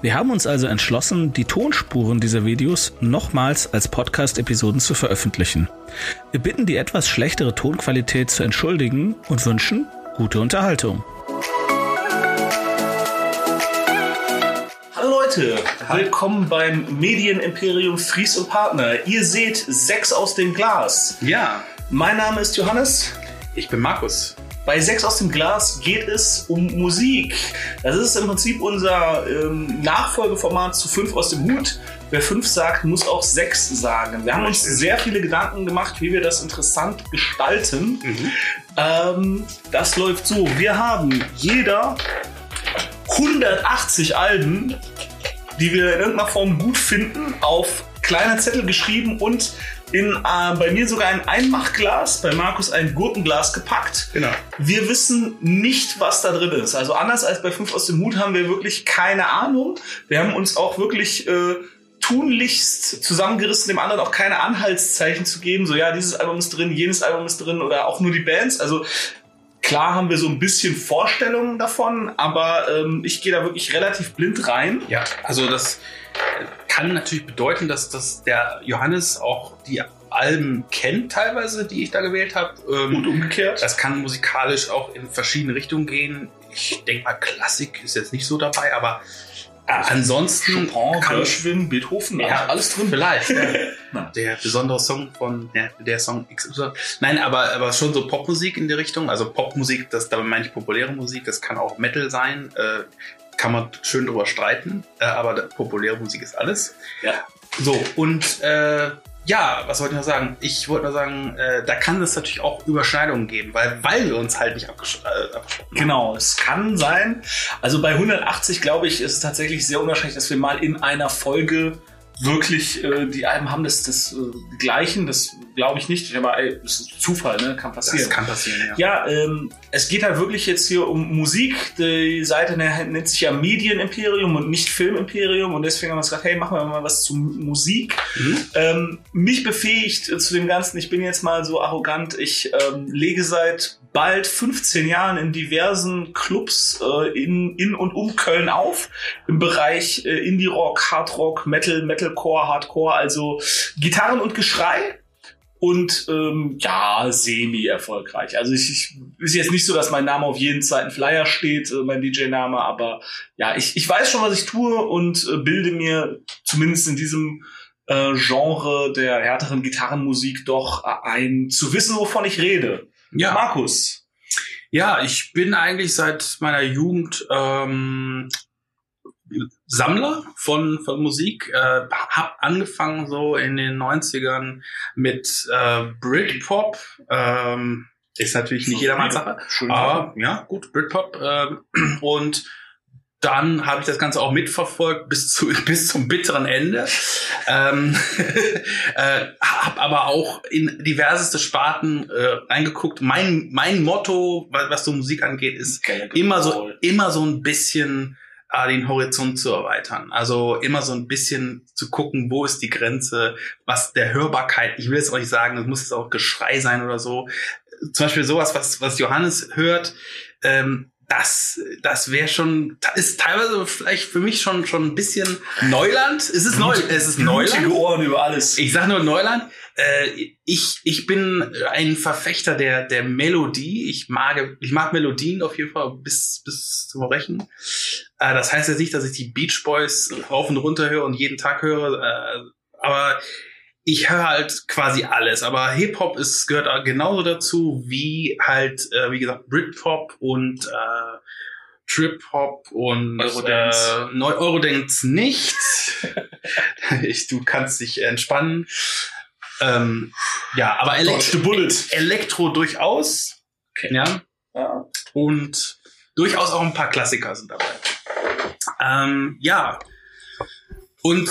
Wir haben uns also entschlossen, die Tonspuren dieser Videos nochmals als Podcast-Episoden zu veröffentlichen. Wir bitten die etwas schlechtere Tonqualität zu entschuldigen und wünschen gute Unterhaltung. Hallo Leute, willkommen beim Medienimperium Fries und Partner. Ihr seht sechs aus dem Glas. Ja. Mein Name ist Johannes. Ich bin Markus. Bei Sechs aus dem Glas geht es um Musik. Das ist im Prinzip unser ähm, Nachfolgeformat zu Fünf aus dem Hut. Wer fünf sagt, muss auch sechs sagen. Wir haben uns sehr viele Gedanken gemacht, wie wir das interessant gestalten. Mhm. Ähm, das läuft so. Wir haben jeder 180 Alben, die wir in irgendeiner Form gut finden, auf kleine Zettel geschrieben und in äh, bei mir sogar ein Einmachglas, bei Markus ein Gurkenglas gepackt. Genau. Wir wissen nicht, was da drin ist. Also anders als bei fünf aus dem Hut haben wir wirklich keine Ahnung. Wir haben uns auch wirklich äh, tunlichst zusammengerissen, dem anderen auch keine Anhaltszeichen zu geben. So ja, dieses Album ist drin, jenes Album ist drin oder auch nur die Bands. Also Klar haben wir so ein bisschen Vorstellungen davon, aber ähm, ich gehe da wirklich relativ blind rein. Ja, also das kann natürlich bedeuten, dass, dass der Johannes auch die Alben kennt teilweise, die ich da gewählt habe. Ähm, Und umgekehrt. Das kann musikalisch auch in verschiedene Richtungen gehen. Ich denke mal, Klassik ist jetzt nicht so dabei, aber äh, ansonsten Chopin, kann Schwimmen, Beethoven, ja, alles drin. Vielleicht. ja. Der besondere Song von ja, der Song XY. Nein, aber, aber schon so Popmusik in die Richtung. Also Popmusik, das, da meine ich populäre Musik, das kann auch Metal sein. Äh, kann man schön drüber streiten, äh, aber populäre Musik ist alles. Ja. So, und äh, ja, was wollte ich noch sagen? Ich wollte nur sagen, äh, da kann es natürlich auch Überschneidungen geben, weil, weil wir uns halt nicht abgesch äh, abgesprochen Genau, es kann sein. Also bei 180, glaube ich, ist es tatsächlich sehr unwahrscheinlich, dass wir mal in einer Folge wirklich äh, die Alben haben das, das äh, gleichen, das glaube ich nicht. Aber ey, das ist Zufall, ne? Kann passieren. Das kann passieren, ja. Ja, ähm, es geht halt wirklich jetzt hier um Musik. Die Seite nennt sich ja Medienimperium und nicht Filmimperium und deswegen haben wir uns gedacht, hey, machen wir mal was zu Musik. Mhm. Ähm, mich befähigt äh, zu dem Ganzen, ich bin jetzt mal so arrogant, ich ähm, lege seit bald 15 Jahren in diversen Clubs äh, in, in und um Köln auf. Im Bereich äh, Indie-Rock, Hard-Rock, Metal, Metalcore, Hardcore, also Gitarren und Geschrei. Und ähm, ja, semi-erfolgreich. Also ich, ich ist jetzt nicht so, dass mein Name auf jeden zweiten Flyer steht, äh, mein DJ-Name, aber ja, ich, ich weiß schon, was ich tue und äh, bilde mir zumindest in diesem äh, Genre der härteren Gitarrenmusik doch äh, ein, zu wissen, wovon ich rede. Ja. Markus. Ja, ich bin eigentlich seit meiner Jugend ähm, Sammler von, von Musik. Äh, hab angefangen so in den 90ern mit äh, Britpop. Ähm, ist natürlich nicht jedermanns Sache. Aber ja, gut, Britpop. Äh, und dann habe ich das Ganze auch mitverfolgt bis zu bis zum bitteren Ende. ähm, äh, habe aber auch in diverseste Sparten äh, reingeguckt. Mein mein Motto, was, was so Musik angeht, ist immer so immer so ein bisschen äh, den Horizont zu erweitern. Also immer so ein bisschen zu gucken, wo ist die Grenze, was der Hörbarkeit. Ich will jetzt auch nicht sagen, es muss jetzt auch Geschrei sein oder so. Zum Beispiel sowas, was was Johannes hört. Ähm, das, das wäre schon, ist teilweise vielleicht für mich schon, schon ein bisschen Neuland. Es ist neu, es ist Neuland. Ohren über alles. Ich sage nur Neuland. Äh, ich, ich bin ein Verfechter der, der Melodie. Ich mag, ich mag Melodien auf jeden Fall bis, bis zum Brechen. Äh, das heißt jetzt nicht, dass ich die Beach Boys rauf und runter höre und jeden Tag höre. Äh, aber ich höre halt quasi alles, aber Hip-Hop ist, gehört genauso dazu wie halt, äh, wie gesagt, Britpop und äh, Trip-Hop und Eurodance. Äh, Eurodance nicht. ich, du kannst dich entspannen. Ähm, ja, aber Elektro, Elektro durchaus. Okay. Ja. ja. Und durchaus auch ein paar Klassiker sind dabei. Ähm, ja, Und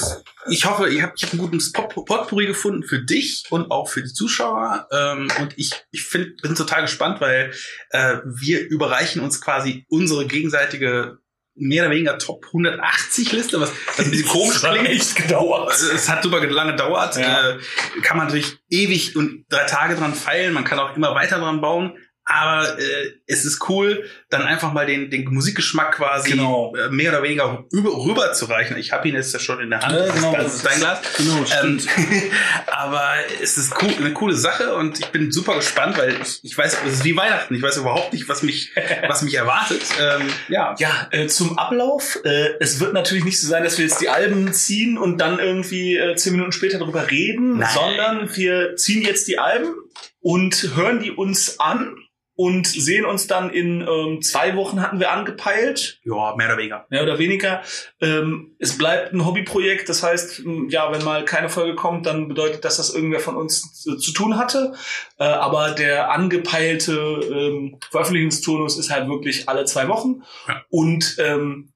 ich hoffe, ihr habt einen guten Pot Potpourri gefunden für dich und auch für die Zuschauer. Ähm, und ich, ich find, bin total gespannt, weil äh, wir überreichen uns quasi unsere gegenseitige mehr oder weniger Top 180 Liste, was, was ein bisschen komisch klingt. echt gedauert. Es hat super lange gedauert. Ja. Äh, kann man natürlich ewig und drei Tage dran feilen. Man kann auch immer weiter dran bauen. Aber äh, es ist cool, dann einfach mal den, den Musikgeschmack quasi Genau. äh, mehr oder weniger über, rüber zu reichen. Ich habe ihn jetzt ja schon in der Hand. Ja, genau. Das ist dein Glas. Genau, Ähm, aber es ist cool, eine coole Sache und ich bin super gespannt, weil ich, ich weiß, es ist wie Weihnachten. Ich weiß überhaupt nicht, was mich, was mich erwartet. Ähm, ja. Ja, äh, zum Ablauf. Äh, es wird natürlich nicht so sein, dass wir jetzt die Alben ziehen und dann irgendwie äh, zehn Minuten später darüber reden, Nein. sondern wir ziehen jetzt die Alben und hören die uns an und sehen uns dann in ähm, zwei Wochen hatten wir angepeilt, Ja, mehr oder weniger. mehr oder weniger. Ähm, es bleibt ein Hobbyprojekt, das heißt, ja, wenn mal keine Folge kommt, dann bedeutet das, dass irgendwer von uns zu, zu tun hatte. Äh, aber der angepeilte ähm, Veröffentlichungsturnus ist halt wirklich alle zwei Wochen. Ja. Und ähm,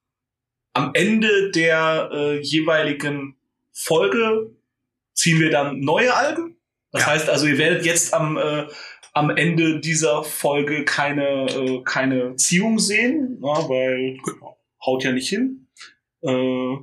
am Ende der äh, jeweiligen Folge ziehen wir dann neue Alben. Das Ja. heißt also, ihr werdet jetzt am äh, am Ende dieser Folge keine äh, keine Ziehung sehen, ja, weil haut ja nicht hin. Äh,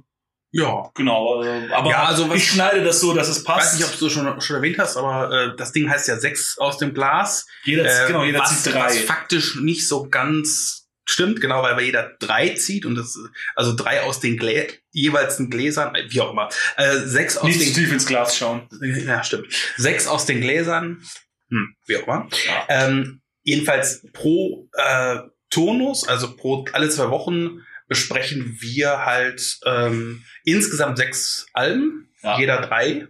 Ja. genau, äh, aber Ja, also was- ich schneide das so, dass es Ich passt. weiß nicht, ob du schon, schon erwähnt hast, aber äh, das Ding heißt ja sechs aus dem Glas. jeder, Äh, genau, jeder was, zieht drei. was faktisch nicht so ganz stimmt, genau, weil jeder drei zieht und das also drei aus den Glä jeweils den Gläsern, äh, wie auch immer. Äh, sechs aus Nicht den tief ins Glas schauen. Ja, stimmt. Sechs aus den Gläsern, hm, wie auch immer. Ähm, jedenfalls pro äh, Turnus, also pro alle zwei Wochen besprechen wir halt ähm, insgesamt sechs Alben, Ja. jeder drei.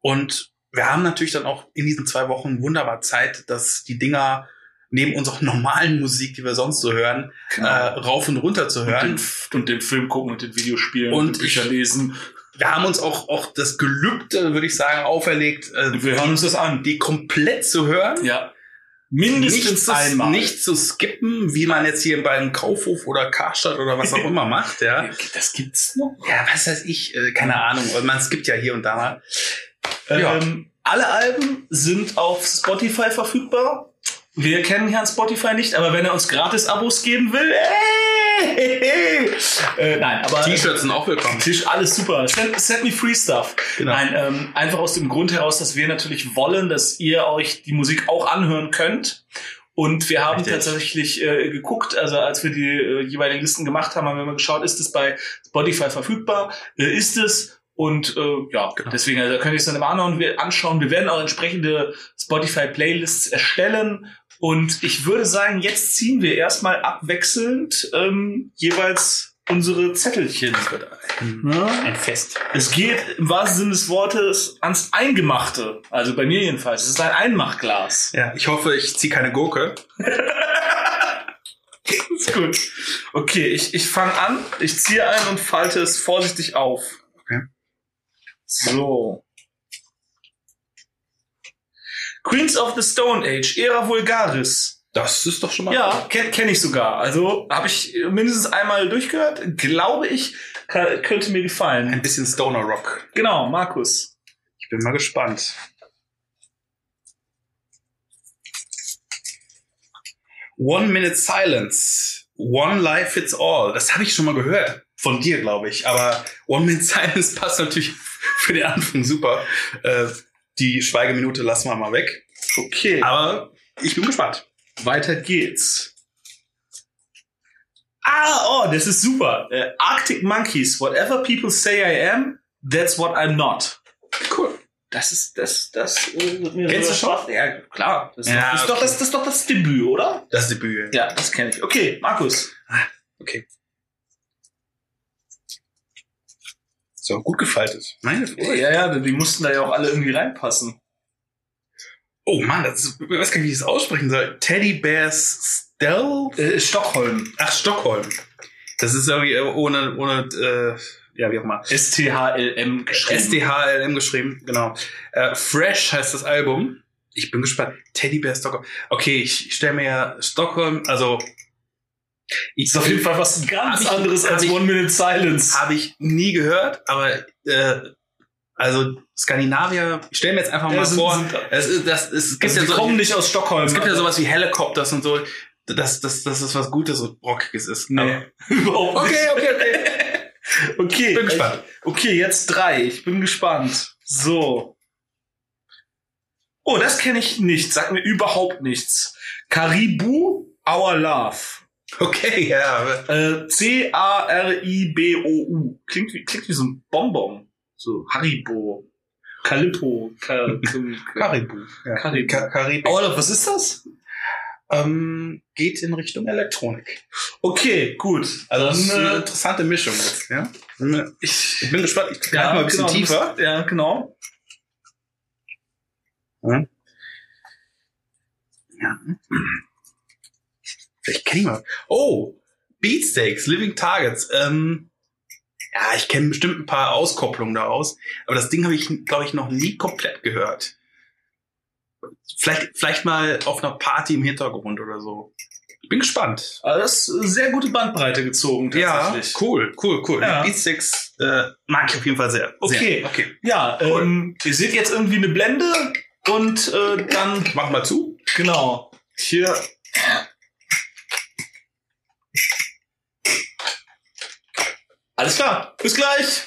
Und wir haben natürlich dann auch in diesen zwei Wochen wunderbar Zeit, dass die Dinger neben unserer normalen Musik, die wir sonst so hören, äh, rauf und runter zu und, den, hören. und den Film gucken und den Videospielen Und und Bücher ich- lesen. Wir haben uns auch, auch das Gelübde, würde ich sagen, auferlegt, äh, Wir hören uns das an. die komplett zu hören. Ja. Mindestens nicht zu, einmal. nicht zu skippen, wie man jetzt hier beim Kaufhof oder Karstadt oder was auch immer macht, ja. Das gibt's noch. Ja, was weiß ich, äh, keine Ahnung. Man skippt ja hier und da mal. Ja. Ähm, alle Alben sind auf Spotify verfügbar. Wir kennen Herrn Spotify nicht, aber wenn er uns gratis Abos geben will, äh, äh, nein, aber T-Shirts sind auch willkommen. Tisch, alles super. Send, send me free stuff. Genau. Nein, ähm, einfach aus dem Grund heraus, dass wir natürlich wollen, dass ihr euch die Musik auch anhören könnt. Und wir haben Richtig. tatsächlich äh, geguckt, also als wir die äh, jeweiligen Listen gemacht haben, haben wir mal geschaut, ist es bei Spotify verfügbar? Äh, ist es? Und äh, ja, Genau. deswegen, also, da könnt ihr es dann immer anhören, wir anschauen. Wir werden auch entsprechende Spotify-Playlists erstellen. Und ich würde sagen, jetzt ziehen wir erstmal abwechselnd ähm, jeweils unsere Zettelchen. Ja? Ein Fest. Es geht im wahrsten Sinne des Wortes ans Eingemachte. Also bei mir jedenfalls. Es ist ein Einmachglas. Ja, ich hoffe, ich ziehe keine Gurke. ist gut. Okay, ich, ich fange an. Ich ziehe ein und falte es vorsichtig auf. Okay. So. Queens of the Stone Age, Era Vulgaris. Das ist doch schon mal. Ja, kenne kenn ich sogar. Also habe ich mindestens einmal durchgehört. Glaube ich, kann, könnte mir gefallen. Ein bisschen Stoner Rock. Genau, Markus. Ich bin mal gespannt. One Minute Silence. One Life Fits All. Das habe ich schon mal gehört. Von dir, glaube ich. Aber One Minute Silence passt natürlich für den Anfang super. Äh, die Schweigeminute lassen wir mal weg. Okay. Aber ich bin gespannt. Weiter geht's. Ah, oh, das ist super. Äh, Arctic Monkeys. Whatever people say I am, that's what I'm not. Cool. Das ist das das. Äh, wird mir Kennst du schon? Ja, klar. Das ist, Ja, doch, das, ist doch, okay. das, das ist doch das Debüt, oder? Das Debüt. Ja, das kenne ich. Okay, Markus. Okay. So, gut gefaltet. Meine Freude. Ja, ja, die mussten da ja auch alle irgendwie reinpassen. Oh Mann, das ist, ich weiß gar nicht, wie ich das aussprechen soll. Teddy Bears Stell? Äh, Stockholm. Ach, Stockholm. Das ist irgendwie äh, ohne, ohne, äh, ja, wie auch immer. S-T-H-L-M geschrieben. SDHLM geschrieben, genau. Äh, Fresh heißt das Album. Ich bin gespannt. Teddy Bear Stockholm. Okay, ich stelle mir ja Stockholm, also Ich, ist auf jeden Fall was ganz ich, anderes als One Minute Silence. Habe ich nie gehört, aber äh, also Skandinavier, ich stelle mir jetzt einfach ja, mal sind, vor, sind, es, ist, das, es gibt also ja so, kommen nicht aus Stockholm. Es gibt ja sowas wie Helicopters und so, dass, dass das was Gutes und Brockiges ist. Nee, überhaupt nicht. Okay, okay, okay. okay, bin gespannt. okay, jetzt drei. Ich bin gespannt. So. Oh, das kenne ich nicht. Sagt mir überhaupt nichts. Caribou Our Love. Okay, ja. Äh, C-A-R-I-B-O-U. Klingt wie, klingt wie so ein Bonbon. So Haribo. Calippo. Caribou. Ja. Caribou. Caribou. Oh, was ist das? Ähm, geht in Richtung Elektronik. Okay, gut. Also das ist eine interessante Mischung jetzt, ja? Ich, ich bin gespannt. Ich ja, mal ein bisschen genau, tiefer. Ja, genau. Ja. ja. Vielleicht kenne ich mal. Oh, Beatsteaks, Living Targets. Ähm, ja, ich kenne bestimmt ein paar Auskopplungen daraus, aber das Ding habe ich, glaube ich, noch nie komplett gehört. Vielleicht, vielleicht mal auf einer Party im Hintergrund oder so. Ich bin gespannt. Also das ist sehr gute Bandbreite gezogen, tatsächlich. Ja, cool, cool, cool. Ja. Beatsticks äh, mag ich auf jeden Fall sehr. Okay, sehr. okay. Ja, cool. ähm, ihr seht jetzt irgendwie eine Blende und äh, dann... Mach mal zu. Genau. Hier Alles klar, bis gleich.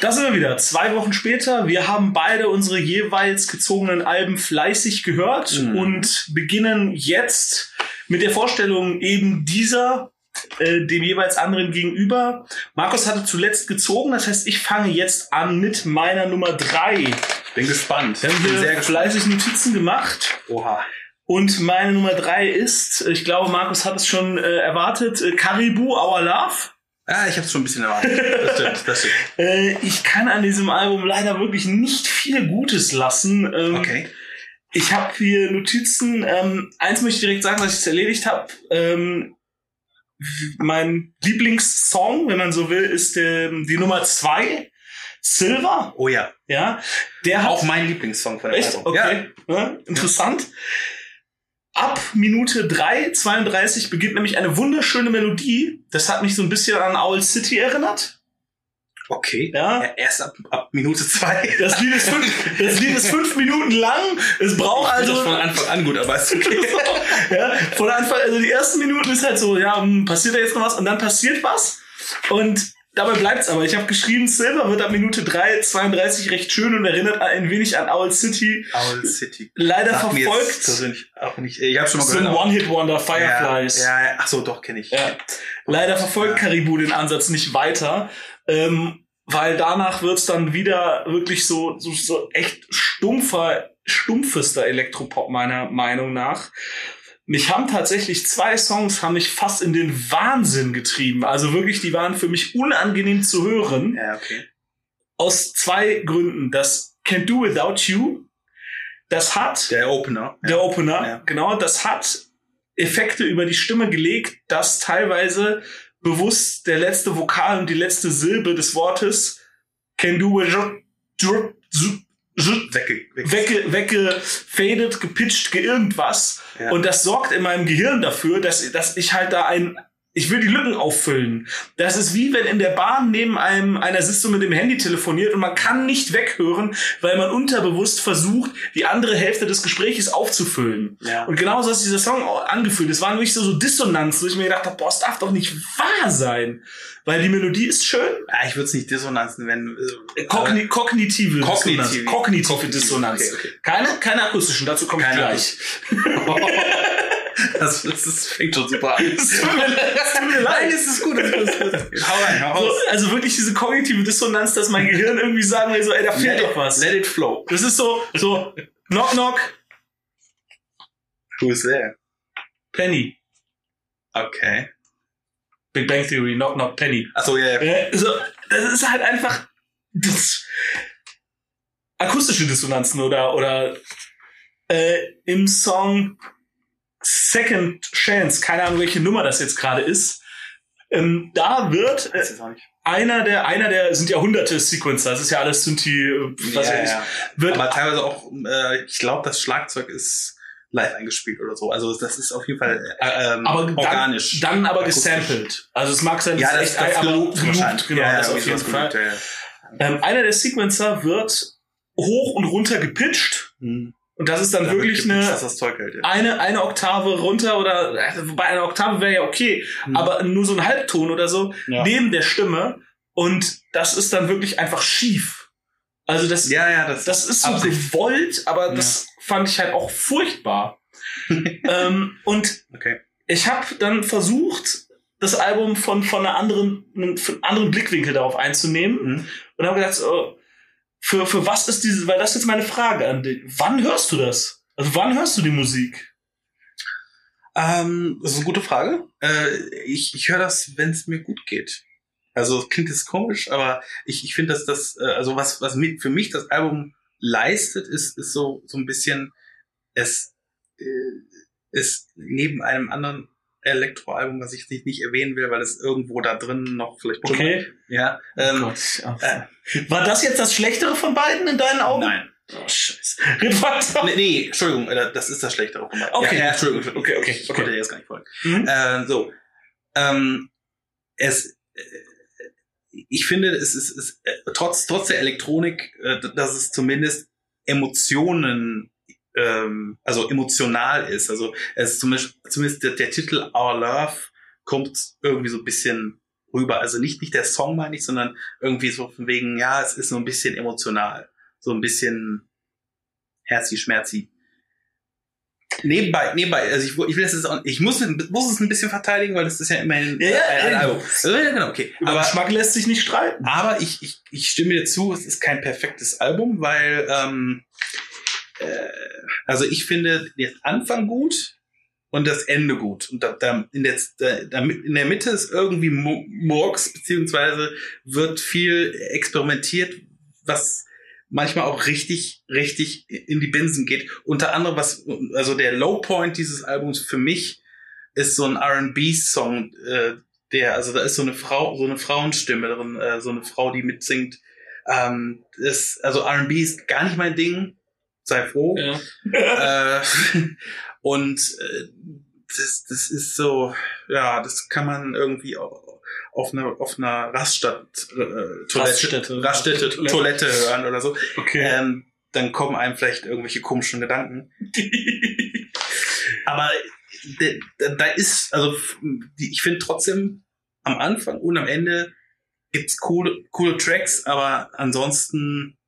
Da sind wir wieder. Zwei Wochen später. Wir haben beide unsere jeweils gezogenen Alben fleißig gehört mhm. und beginnen jetzt mit der Vorstellung eben dieser äh, dem jeweils anderen gegenüber. Markus hatte zuletzt gezogen, das heißt, ich fange jetzt an mit meiner Nummer drei. Ich bin gespannt. Wir haben hier sehr fleißig Notizen gemacht. Oha. Und meine Nummer drei ist, ich glaube, Markus hat es schon äh, erwartet, äh, Caribou Our Love. Ah, ich habe es schon ein bisschen erwartet. Das stimmt, das stimmt. äh, ich kann an diesem Album leider wirklich nicht viel Gutes lassen. Ähm, okay. Ich habe hier Notizen. Ähm, eins möchte ich direkt sagen, dass ich es erledigt habe. Ähm, mein Lieblingssong, wenn man so will, ist ähm, die Nummer zwei. Silver. Oh ja. Ja. Der hat auch mein Lieblingssong von der Echt? Album. Okay. Ja. Ja, interessant. Ja. Ab Minute 3, 32 beginnt nämlich eine wunderschöne Melodie. Das hat mich so ein bisschen an Owl City erinnert. Okay. Ja. ja erst ab, ab Minute 2. Das Lied ist fünf, das Lied ist fünf Minuten lang. Es braucht also. Das von Anfang an gut, aber ist okay. ja, von Anfang, also die ersten Minuten ist halt so, ja, hm, passiert da jetzt noch was und dann passiert was. Und Dabei bleibt's aber. Ich habe geschrieben, Silver wird ab Minute 3, 32 recht schön und erinnert ein wenig an Owl City. Owl City. Leider Sag verfolgt. persönlich auch nicht. Ich habe schon mal so ein One-Hit-Wonder, Fireflies. Ja, ja, ach so, doch, kenne ich. Ja. Leider verfolgt ja. Caribou den Ansatz nicht weiter. Ähm, weil danach wird's dann wieder wirklich so, so, so echt stumpfer, stumpfester Elektropop meiner Meinung nach mich haben tatsächlich zwei Songs haben mich fast in den Wahnsinn getrieben. Also wirklich, die waren für mich unangenehm zu hören. Ja, okay. Aus zwei Gründen. Das Can't Do Without You, das hat der Opener. Der ja. Opener, ja. genau, das hat Effekte über die Stimme gelegt, dass teilweise bewusst der letzte Vokal und die letzte Silbe des Wortes Can Do Without wegge, wegge, weggefadet, gepitcht, ge irgendwas. Und das sorgt in meinem Gehirn dafür, dass, dass ich halt da ein, ich will die Lücken auffüllen. Das ist wie wenn in der Bahn neben einem einer sitzt und mit dem Handy telefoniert und man kann nicht weghören, weil man unterbewusst versucht, die andere Hälfte des Gesprächs aufzufüllen. Ja. Und genauso hat sich dieser Song angefühlt. Es war nämlich so, so Dissonanz, wo ich mir gedacht habe, boah, es darf doch nicht wahr sein. Weil die Melodie ist schön. Ja, ich würde es nicht Dissonanz nennen. Äh, Kogni kognitive, kognitive Dissonanz. Kognitive, kognitive Dissonanz. Okay, okay. Keine, keine akustischen, dazu komme ich gleich. Das, das, das fängt schon super an. Es tut mir, leid. Nein, es ist gut. Es ist gut. Hau rein, hau so, also wirklich diese kognitive Dissonanz, dass mein Gehirn irgendwie sagen will, so, ey, da fehlt doch was. Let it flow. Das ist so, so, knock, knock. Who's there? Penny. Okay. Big Bang Theory, Knock Knock Penny. Achso, ja, ja. Äh, so, das ist halt einfach das, akustische Dissonanzen oder, oder äh, im Song Second Chance, keine Ahnung, welche Nummer das jetzt gerade ist. Ähm, da wird äh, einer der, einer der sind ja hunderte Sequencer, das ist ja alles Synthi, äh, was ja, ja. Wird Aber teilweise auch, äh, ich glaube, das Schlagzeug ist live eingespielt oder so. Also das ist auf jeden Fall äh, ähm, aber organisch. Dann, dann aber gesampelt. Also es mag sein, ja, dass das, echt das aber gelobt. Genau, ja, ja, das auf jeden Fall. gelobt, ja. Ähm, einer der Sequencer wird hoch und runter gepitcht. Hm. Und das ist dann Damit wirklich eine, dass das Zeug hält, ja. eine, eine Oktave runter oder also bei einer Oktave wäre ja okay, Hm. aber nur so ein Halbton oder so Ja. neben der Stimme und das ist dann wirklich einfach schief. Also das, ja, ja, das, das ist so Absicht. gewollt, aber das fand ich halt auch furchtbar. ähm, und Okay. ich habe dann versucht, das Album von, von, einer anderen, von einem anderen Blickwinkel darauf einzunehmen Mhm. und habe gedacht, so, für, für was ist dieses, weil das ist jetzt meine Frage an dich. Wann hörst du das? Also wann hörst du die Musik? Ähm, das ist eine gute Frage. Äh, ich ich höre das, wenn es mir gut geht. Also klingt jetzt komisch, aber ich, ich finde, dass das, äh, also was, was mi- für mich das Album leistet, ist, ist so, so ein bisschen, es äh, ist neben einem anderen Elektroalbum, was ich nicht, nicht erwähnen will, weil es irgendwo da drin noch vielleicht Okay. Ja. Ähm, Gott, ja. äh, War das jetzt das Schlechtere von beiden in deinen Augen? nein. Oh, Scheiße. Nee, nee, Entschuldigung, äh, das ist das Schlechtere von beiden. Okay. Ja, ja, Entschuldigung, Entschuldigung. Okay, okay, Ich okay. konnte dir jetzt gar nicht folgen. Mhm. Äh, so. Ähm, es, äh, ich finde, es ist, es, äh, trotz, trotz der Elektronik, äh, dass es zumindest Emotionen, ähm, also emotional ist. Also es ist zumindest, zumindest der, der Titel Our Love kommt irgendwie so ein bisschen rüber. Also nicht, nicht der Song meine ich, sondern irgendwie so von wegen, ja, es ist so ein bisschen emotional. So ein bisschen herzi, schmerzi. Nebenbei, nebenbei, also ich, ich will das jetzt auch, ich muss, muss es ein bisschen verteidigen, weil das ist ja immerhin Ja, ja, ein, ein ja. Album. Also, ja, genau, okay. Über Aber, Geschmack lässt sich nicht streiten. aber ich, ich, ich stimme dir zu, es ist kein perfektes Album, weil, ähm, äh, also ich finde den Anfang gut und das Ende gut. Und da, da, in, der, da, in der Mitte ist irgendwie Mu- Murks, beziehungsweise wird viel experimentiert, was manchmal auch richtig, richtig in die Binsen geht. Unter anderem, was, also der Low Point dieses Albums für mich ist so ein R&B-Song, äh, der, also da ist so eine Frau, so eine Frauenstimme drin, äh, so eine Frau, die mitsingt. Ähm, das, also R&B ist gar nicht mein Ding. Sei froh. Ja. äh, und äh, das, das ist so, ja, das kann man irgendwie au- auf einer auf einer Raststadt äh, Toilette, Raststätte. Raststätte Toilette. Toilette hören oder so. Okay. Ähm, dann kommen einem vielleicht irgendwelche komischen Gedanken. Aber da, da- ist, also ich finde trotzdem am Anfang und am Ende gibt's coole, coole Tracks, aber ansonsten,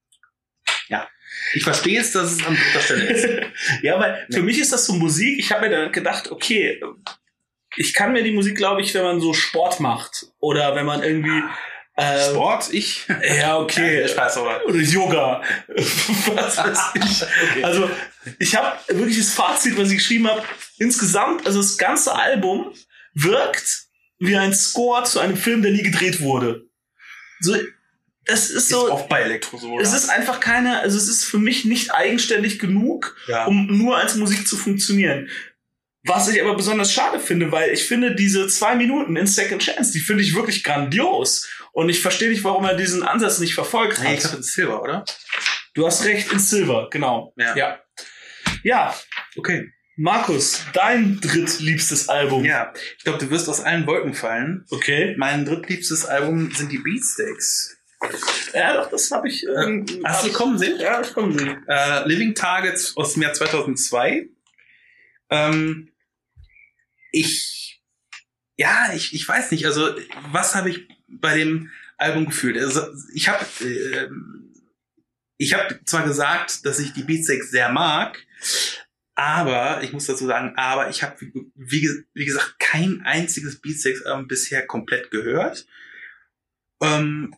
ja. Ich verstehe es, dass es an dritter Stelle ist. ja, weil für mich ist das so Musik. Ich habe mir dann gedacht, okay, ich kann mir die Musik, glaube ich, wenn man so Sport macht oder wenn man irgendwie äh, Sport, ich. Ja, okay. Spaß, aber. Oder Yoga. Was weiß ich. Okay. Also, ich habe wirklich das Fazit, was ich geschrieben habe. Insgesamt, also das ganze Album wirkt wie ein Score zu einem Film, der nie gedreht wurde. So, das ist Ist so. oft bei Elektro so. es ist einfach keine, also es ist für mich nicht eigenständig genug, ja. um nur als Musik zu funktionieren. Was ich aber besonders schade finde, weil ich finde diese zwei Minuten in Second Chance, die finde ich wirklich grandios. Und ich verstehe nicht, warum er diesen Ansatz nicht verfolgt hat. nee, ich glaube, das ist Silber, oder? Du hast recht, in Silver, genau. Ja. Ja, ja Okay. Markus, dein drittliebstes Album. Ja, ich glaube, du wirst aus allen Wolken fallen. Okay. Mein drittliebstes Album sind die Beatsteaks. Ja, doch, das habe ich. Ähm, Hast du kommen sehen? Ja, ich kommen sehen. Äh, Living Targets aus dem Jahr 2002. Ähm, ich, ja, ich, ich weiß nicht, also was habe ich bei dem Album gefühlt? Also, ich habe äh, ich habe zwar gesagt, dass ich die Beatsteaks sehr mag, aber ich muss dazu sagen, aber ich habe wie, wie gesagt kein einziges Beatsteaks Album bisher komplett gehört. Ähm,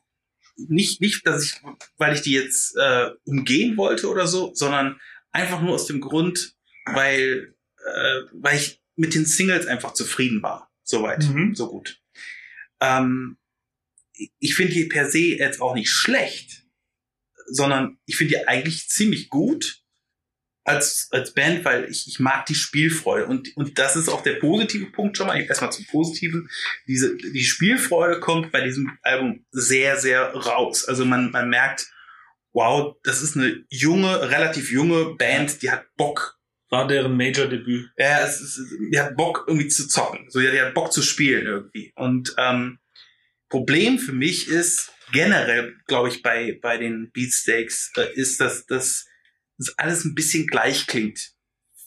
nicht, nicht, dass ich, weil ich die jetzt äh, umgehen wollte oder so, sondern einfach nur aus dem Grund, weil, äh, weil ich mit den Singles einfach zufrieden war. Soweit, Mhm. so gut. Ähm, ich finde die per se jetzt auch nicht schlecht, sondern ich finde die eigentlich ziemlich gut als, als Band, weil ich, ich mag die Spielfreude. Und, und das ist auch der positive Punkt schon mal. Erstmal zum Positiven. Diese, die Spielfreude kommt bei diesem Album sehr, sehr raus. Also man, man merkt, wow, das ist eine junge, relativ junge Band, die hat Bock, War deren Major-Debüt. Ja, es ist, die hat Bock irgendwie zu zocken. So, die, die hat Bock zu spielen irgendwie. Und ähm, Problem für mich ist generell, glaube ich, bei bei den Beatsteaks äh, ist, dass das das alles ein bisschen gleich klingt,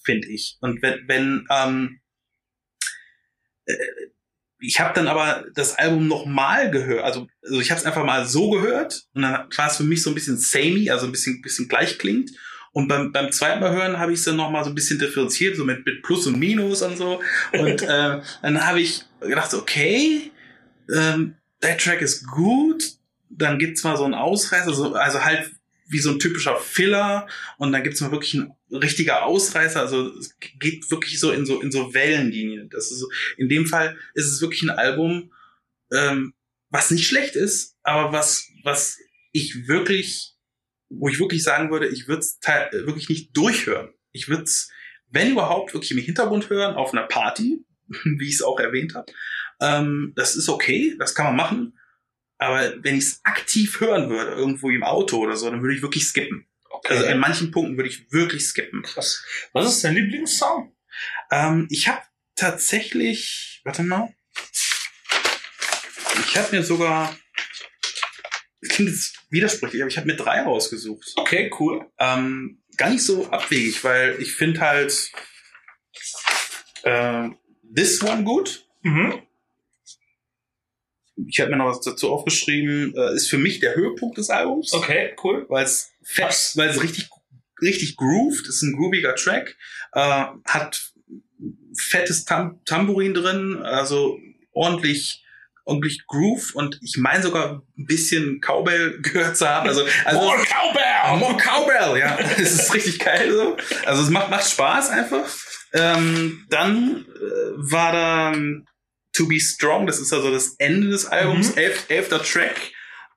finde ich. Und wenn wenn ähm, äh, ich habe dann aber das Album noch mal gehört, also, also ich habe es einfach mal so gehört und dann war es für mich so ein bisschen samey, also ein bisschen bisschen gleich klingt. Und beim, beim zweiten Mal hören habe ich es dann noch mal so ein bisschen differenziert, so mit, mit Plus und Minus und so. Und äh, dann habe ich gedacht, okay, ähm, der Track ist gut, dann gibt's mal so einen Ausreißer, so, also halt wie so ein typischer Filler und dann gibt's mal wirklich ein richtiger Ausreißer, also es geht wirklich so in so in so Wellenlinien. Das ist so, in dem Fall ist es wirklich ein Album, ähm, was nicht schlecht ist, aber was was ich wirklich, wo ich wirklich sagen würde, ich würde es wirklich nicht durchhören. Ich würde es, wenn überhaupt, wirklich im Hintergrund hören auf einer Party, wie ich es auch erwähnt habe. Ähm, das ist okay, das kann man machen. Aber wenn ich es aktiv hören würde, irgendwo im Auto oder so, dann würde ich wirklich skippen. Okay. Also in manchen Punkten würde ich wirklich skippen. Krass. Was ist dein Lieblingssong? Ähm, ich habe tatsächlich, warte mal, ich habe mir sogar, das klingt jetzt widersprüchlich, aber ich habe mir drei rausgesucht. Okay, cool. Ähm, gar nicht so abwegig, weil ich finde halt äh, This One gut. Mhm. Ich habe mir noch was dazu aufgeschrieben. Äh, ist für mich der Höhepunkt des Albums, Okay, cool. weil es fett, weil es richtig richtig grooved. Ist ein grooviger Track. Äh, hat fettes Tam Tambourin drin, also ordentlich ordentlich Groove und ich meine sogar ein bisschen Cowbell gehört zu haben. Also, also More Cowbell! More Cowbell, ja. Es ist richtig geil so. Also es macht, macht Spaß einfach. Ähm, dann äh, war da To Be Strong, das ist also das Ende des Albums, Mhm. elf, elfter Track.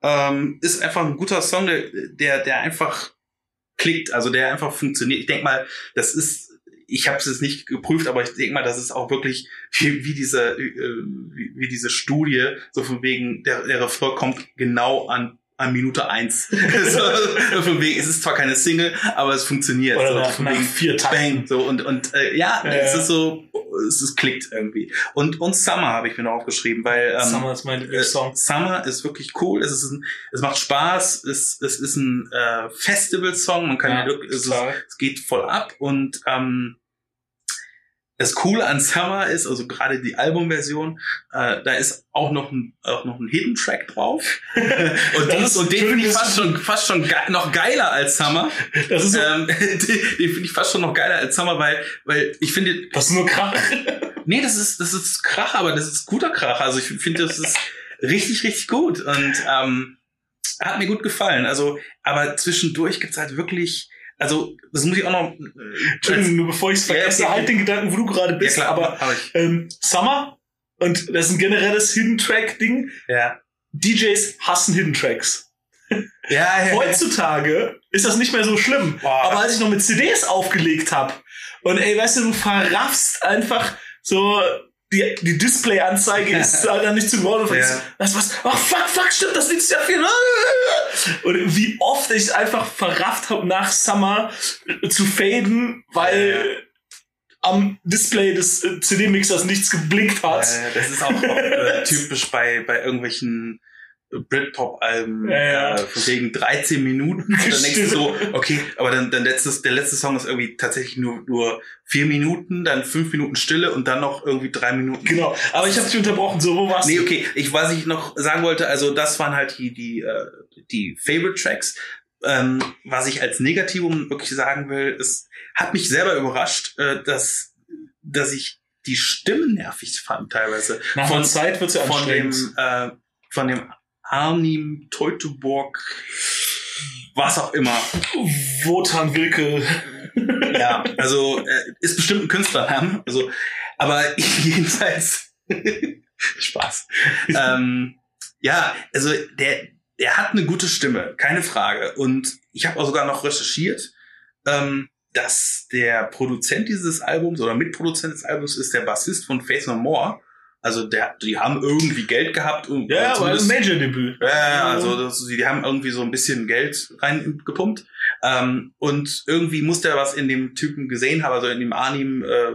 Ähm, ist einfach ein guter Song, der, der, der einfach klickt, also der einfach funktioniert. Ich denk mal, das ist, ich habe es jetzt nicht geprüft, aber ich denk mal, das ist auch wirklich wie, wie diese äh, wie, wie diese Studie, so von wegen der, der Refrain kommt genau an an Minute eins. so, von wegen, es ist zwar keine Single, aber es funktioniert. Oder so, nach, von nach wegen, vier Bang, Tagen. so und und äh, ja, Ja, es ist so, es ist klickt irgendwie. Und und Summer habe ich mir noch aufgeschrieben, weil ähm, Summer ist mein äh, Lieblingssong. Summer ist wirklich cool. Es ist ein, es macht Spaß. Es, es ist ein äh, Festival-Song. Man kann Ja, wirklich, es, ist, es geht voll ab und ähm, das Coole an Summer ist, also gerade die Albumversion, äh, da ist auch noch ein, auch noch ein Hidden Track drauf. und Das und den finde ich fast schon, fast schon ge noch geiler als Summer. Das ist, so, Ähm, den den finde ich fast schon noch geiler als Summer, weil, weil ich finde, das ist nur Krach. Nee, das ist, das ist Krach, aber das ist guter Krach. Also ich finde, das ist richtig, richtig gut. Und ähm, hat mir gut gefallen. Also, aber zwischendurch gibt's halt wirklich, also das muss ich auch noch. Äh, Entschuldigung, nur bevor ich es Ja, vergesse, okay. halt den Gedanken, wo du gerade ja, bist. klar, aber ähm, Summer, und das ist ein generelles Hidden Track-Ding. ja. DJs hassen Hidden Tracks. Ja, ja, ja. Heutzutage ist das nicht mehr so schlimm. Boah. Aber als ich noch mit CDs aufgelegt hab und ey, weißt du, du verraffst einfach so die, die Display-Anzeige ist dann nicht zu Wort. Ja. Was, was? Ach, fuck, fuck, stimmt, das ist ja viel. Und wie oft ich einfach verrafft habe, nach Summer äh, zu faden, weil am Display des äh, CD-Mixers nichts geblinkt hat. Das ist auch, auch äh, typisch bei, bei irgendwelchen Britpop-Alben, Ja, ja. äh, von wegen 13 Minuten. Und dann denkst du so, okay, aber dann, dann letztes, der letzte Song ist irgendwie tatsächlich nur, nur vier Minuten, dann fünf Minuten Stille und dann noch irgendwie drei Minuten. Genau. Aber ich habe dich unterbrochen. So, wo warst Nee, du? okay. Ich, was ich noch sagen wollte, also das waren halt die, die, äh, die Favorite Tracks. Ähm, was ich als Negativum wirklich sagen will, es hat mich selber überrascht, äh, dass, dass ich die Stimmen nervig fand teilweise. Nach von, Zeit wird ja von dem, äh, von dem Arnim Teutoburg, was auch immer. Wotan Wilke. Ja, also äh, ist bestimmt ein Künstlername. Also, aber jedenfalls Spaß. ähm, ja, also der, der hat eine gute Stimme, keine Frage. Und ich habe auch sogar noch recherchiert, ähm, dass der Produzent dieses Albums oder Mitproduzent des Albums ist der Bassist von Faith No More. Also der, die haben irgendwie Geld gehabt. Und Ja, aber ein Major-Debüt. ja, also das, die haben irgendwie so ein bisschen Geld reingepumpt. Ähm, und irgendwie muss der was in dem Typen gesehen haben, also in dem Anim, äh,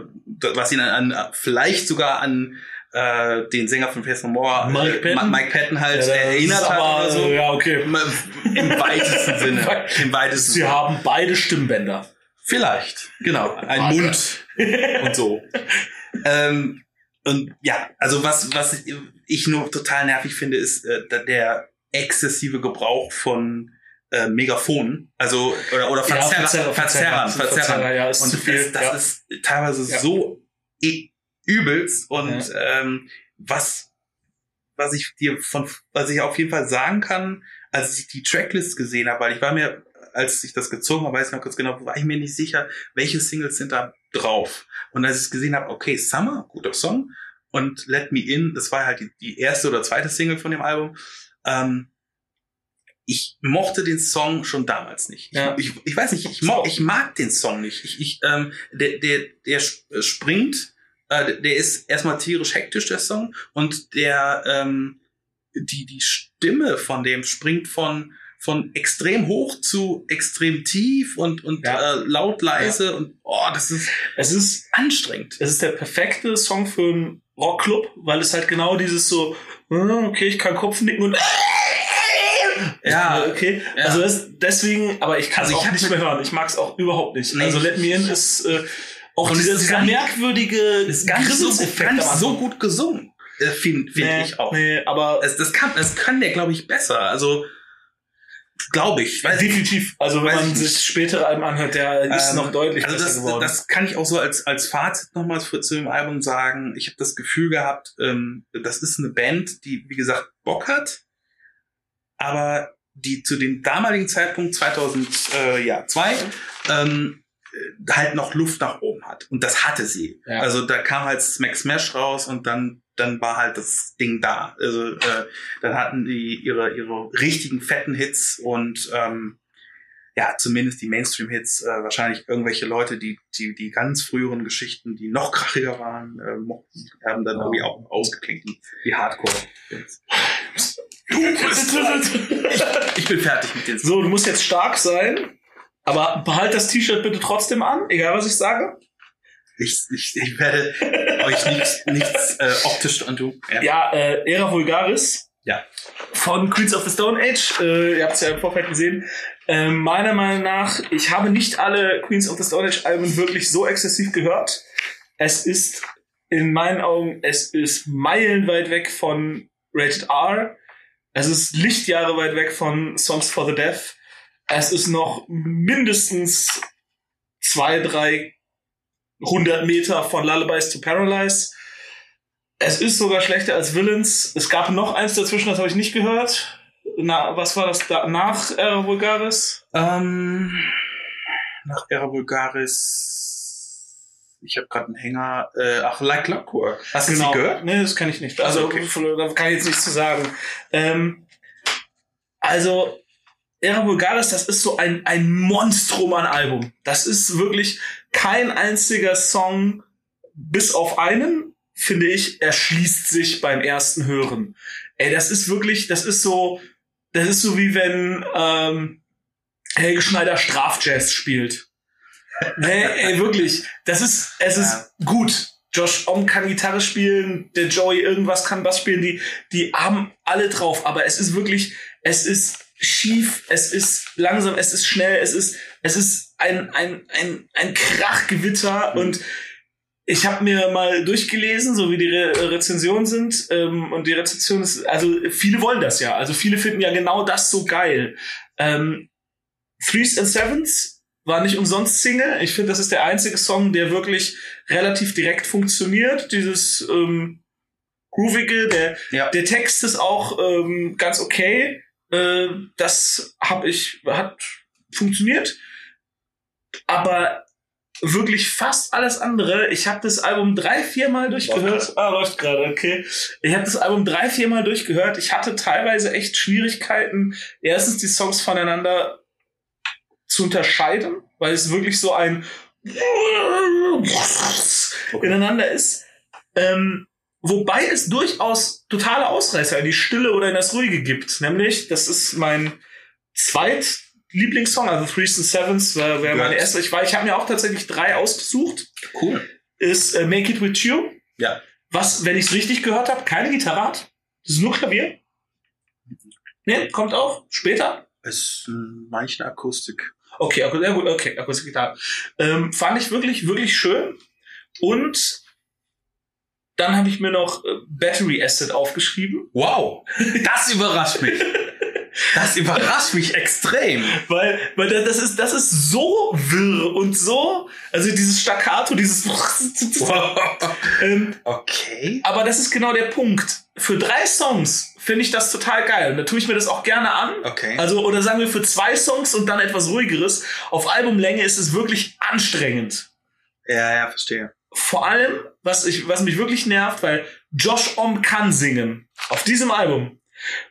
was ihn an, an vielleicht sogar an äh, den Sänger von Face No More, Mike äh, Patton? Mike Patton halt Ja, erinnert hat aber, oder so. Ja, okay. Im weitesten Sinne. Im weitesten Sie Sinne. haben beide Stimmbänder. Vielleicht, genau. Ein. Mund und so. ähm, und ja, also was, was ich nur total nervig finde, ist äh, der exzessive Gebrauch von äh, Megaphonen, also oder, oder Ja, Verzerrer, Verzerrer, Verzerrern, Verzerrer, Verzerrern. ja, ist und zu viel, das, das ja. ist teilweise Ja. so e- übelst und ähm, was was ich dir von was ich auf jeden Fall sagen kann, als ich die Tracklist gesehen habe, weil ich war mir als ich das gezogen habe, weiß ich noch kurz genau, war ich mir nicht sicher, welche Singles sind da drauf. Und als ich es gesehen habe, okay, Summer, guter Song, und Let Me In, das war halt die, die erste oder zweite Single von dem Album. Ähm, ich mochte den Song schon damals nicht. Ja. Ich, ich, weiß nicht, ich, mo ich mag den Song nicht. Ich, ich, ähm, der, der, der sp- springt, äh, der- der ist erstmal tierisch hektisch, der Song, und der, ähm, die, die Stimme von dem springt von, von extrem hoch zu extrem tief und, und Ja. äh, laut leise und oh, das ist Es ist, anstrengend. es ist der perfekte Song für einen Rockclub, weil es halt genau dieses so, äh, okay, ich kann Kopfnicken und Ja, okay. Ja. Also das, deswegen, aber ich kann es Also auch nicht mehr hören. Ich mag es auch überhaupt nicht. Nee, also Let Me In ist äh, auch Und es dieser, dieser merkwürdige ist gar nicht so, gar nicht so gut gesungen, äh, finde find nee, ich auch. Nee, aber Das, das, kann, das kann der, glaube ich, besser. Also, glaube ich. Ich definitiv. Also wenn man ich sich spätere Alben anhört, der ist Ähm, noch deutlich also besser das, geworden. das kann ich auch so als, als Fazit nochmals für, zu dem Album sagen. Ich habe das Gefühl gehabt, ähm, das ist eine Band, die, wie gesagt, Bock hat, aber die zu dem damaligen Zeitpunkt 2002 ähm, äh, halt noch Luft nach oben hat. Und das hatte sie. Ja. Also da kam halt Smack Smash raus und dann dann war halt das Ding da. Also äh, dann hatten die ihre ihre richtigen fetten Hits und ähm, ja, zumindest die Mainstream-Hits, äh, wahrscheinlich irgendwelche Leute, die, die, die ganz früheren Geschichten, die noch krachiger waren, äh, mochten, haben dann irgendwie auch ausgeklinkt, die- Hardcore. Ich bin fertig mit den so, du musst jetzt stark sein, aber behalt das T-Shirt bitte trotzdem an, egal was ich sage. Ich, ich, ich werde euch nichts, nichts äh, optisch antun. Ja. Ja, äh, Era Vulgaris. Ja. Von Queens of the Stone Age. Äh, ihr habt es ja im Vorfeld gesehen. Äh, meiner Meinung nach, ich habe nicht alle Queens of the Stone Age Alben wirklich so exzessiv gehört. Es ist in meinen Augen, es ist meilenweit weg von Rated R. Es ist Lichtjahre weit weg von Songs for the Deaf. Es ist noch mindestens zwei, drei hundert Meter von Lullabies to Paralyze. Es ist sogar schlechter als Villains. Es gab noch eins dazwischen, das habe ich nicht gehört. Na, was war das da nach Era Vulgaris? Ähm, nach Era Vulgaris, ich habe gerade einen Hänger, äh, ach, Like Clockwork. Hast du sie gehört? Nee, das kann ich nicht. Also, Okay. da kann ich jetzt nichts zu sagen. Ähm, also, Era Vulgaris, das ist so ein, ein Monstrum an Album. Das ist wirklich kein einziger Song, bis auf einen, finde ich, erschließt sich beim ersten Hören. Ey, das ist wirklich, das ist so, das ist so wie wenn ähm, Helge Schneider Strafjazz spielt. Nee, ey, wirklich. Das ist, es ist gut. Josh Om kann Gitarre spielen, der Joey irgendwas kann Bass spielen, die, die haben alle drauf, aber es ist wirklich, es ist schief, es ist langsam, es ist schnell, es ist, es ist ein, ein, ein, ein Krachgewitter und ich habe mir mal durchgelesen, so wie die Re Rezensionen sind, ähm, und die Rezension ist, also viele wollen das ja, also viele finden ja genau das so geil. Ähm, Threes and Sevens war nicht umsonst Single. Ich finde, das ist der einzige Song, der wirklich relativ direkt funktioniert. Dieses ähm, Groovige, der, Ja. der Text ist auch ähm, ganz okay. Äh, das habe ich, hat funktioniert. Aber wirklich fast alles andere. Ich habe das Album drei, viermal durchgehört. Ah, läuft gerade, okay. Ich habe das Album drei, viermal durchgehört. Ich hatte teilweise echt Schwierigkeiten, erstens die Songs voneinander zu unterscheiden, weil es wirklich so ein ineinander ist. Ähm, wobei es durchaus totale Ausreißer in die Stille oder in das Ruhige gibt. Nämlich, das ist mein zweit Lieblingssong, also Threes and Sevens wäre wär meine erste. Ich, war- ich habe mir auch tatsächlich drei ausgesucht. Cool. Ist äh, Make It With You. Ja. Was, wenn ich es richtig gehört habe, keine Gitarre hat. Das ist nur Klavier. Ne, kommt auch später. Ist in manchen Akustik. Okay, ja gut, okay, Akustikgitarre. Ähm, fand ich wirklich, wirklich schön. Und dann habe ich mir noch äh, Battery Acid aufgeschrieben, Wow, das überrascht mich. Das überrascht mich extrem. weil, weil da- das ist, das ist so wirr und so, also dieses Staccato, dieses, ähm, Okay. aber das ist genau der Punkt. Für drei Songs finde ich das total geil und da tue ich mir das auch gerne an. Okay. Also, oder sagen wir für zwei Songs und dann etwas ruhigeres. Auf Albumlänge ist es wirklich anstrengend. ja, ja, verstehe. Vor allem, was, ich, was mich wirklich nervt, weil Josh Om kann singen. Auf diesem Album.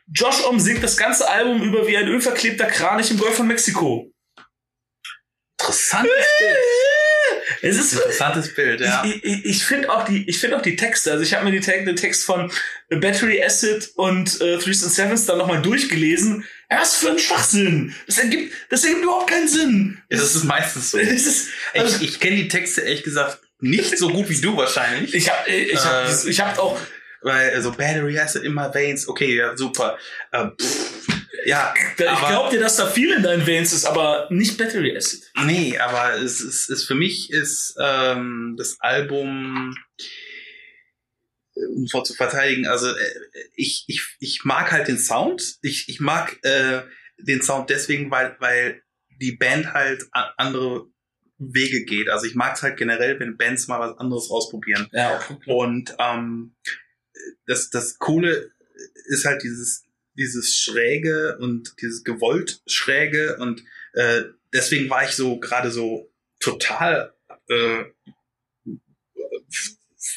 Josh Om singt das ganze Album über wie ein ölverklebter Kranich im Golf von Mexiko. Interessantes Bild. Es ist, Interessantes Bild, ja. ich, ich, ich finde auch die, ich finde auch die Texte. Also ich habe mir die Te den Text von Battery Acid und äh, Threes and Sevens dann nochmal durchgelesen. Was für ein Schwachsinn! Das ergibt, das ergibt überhaupt keinen Sinn. Ja, das ist meistens so. Ist, also, Ich, ich kenne die Texte ehrlich gesagt nicht so gut wie du wahrscheinlich. ich habe, ich habe, Äh, ich habe auch Weil, also Battery Acid in my veins, okay, ja, super. Äh, pff, ja, ich glaube dir, dass da viel in deinen Veins ist, aber nicht Battery Acid. Nee, aber es ist, ist für mich ist ähm, das Album, äh, um vor zu verteidigen, also äh, ich, ich, ich mag halt den Sound. Ich, ich mag äh, den Sound deswegen, weil, weil die Band halt andere Wege geht. Also ich mag es halt generell, wenn Bands mal was anderes ausprobieren. Ja, okay. Und ähm, das, das Coole ist halt dieses, dieses Schräge und dieses gewollt Schräge und äh, deswegen war ich so gerade so total äh,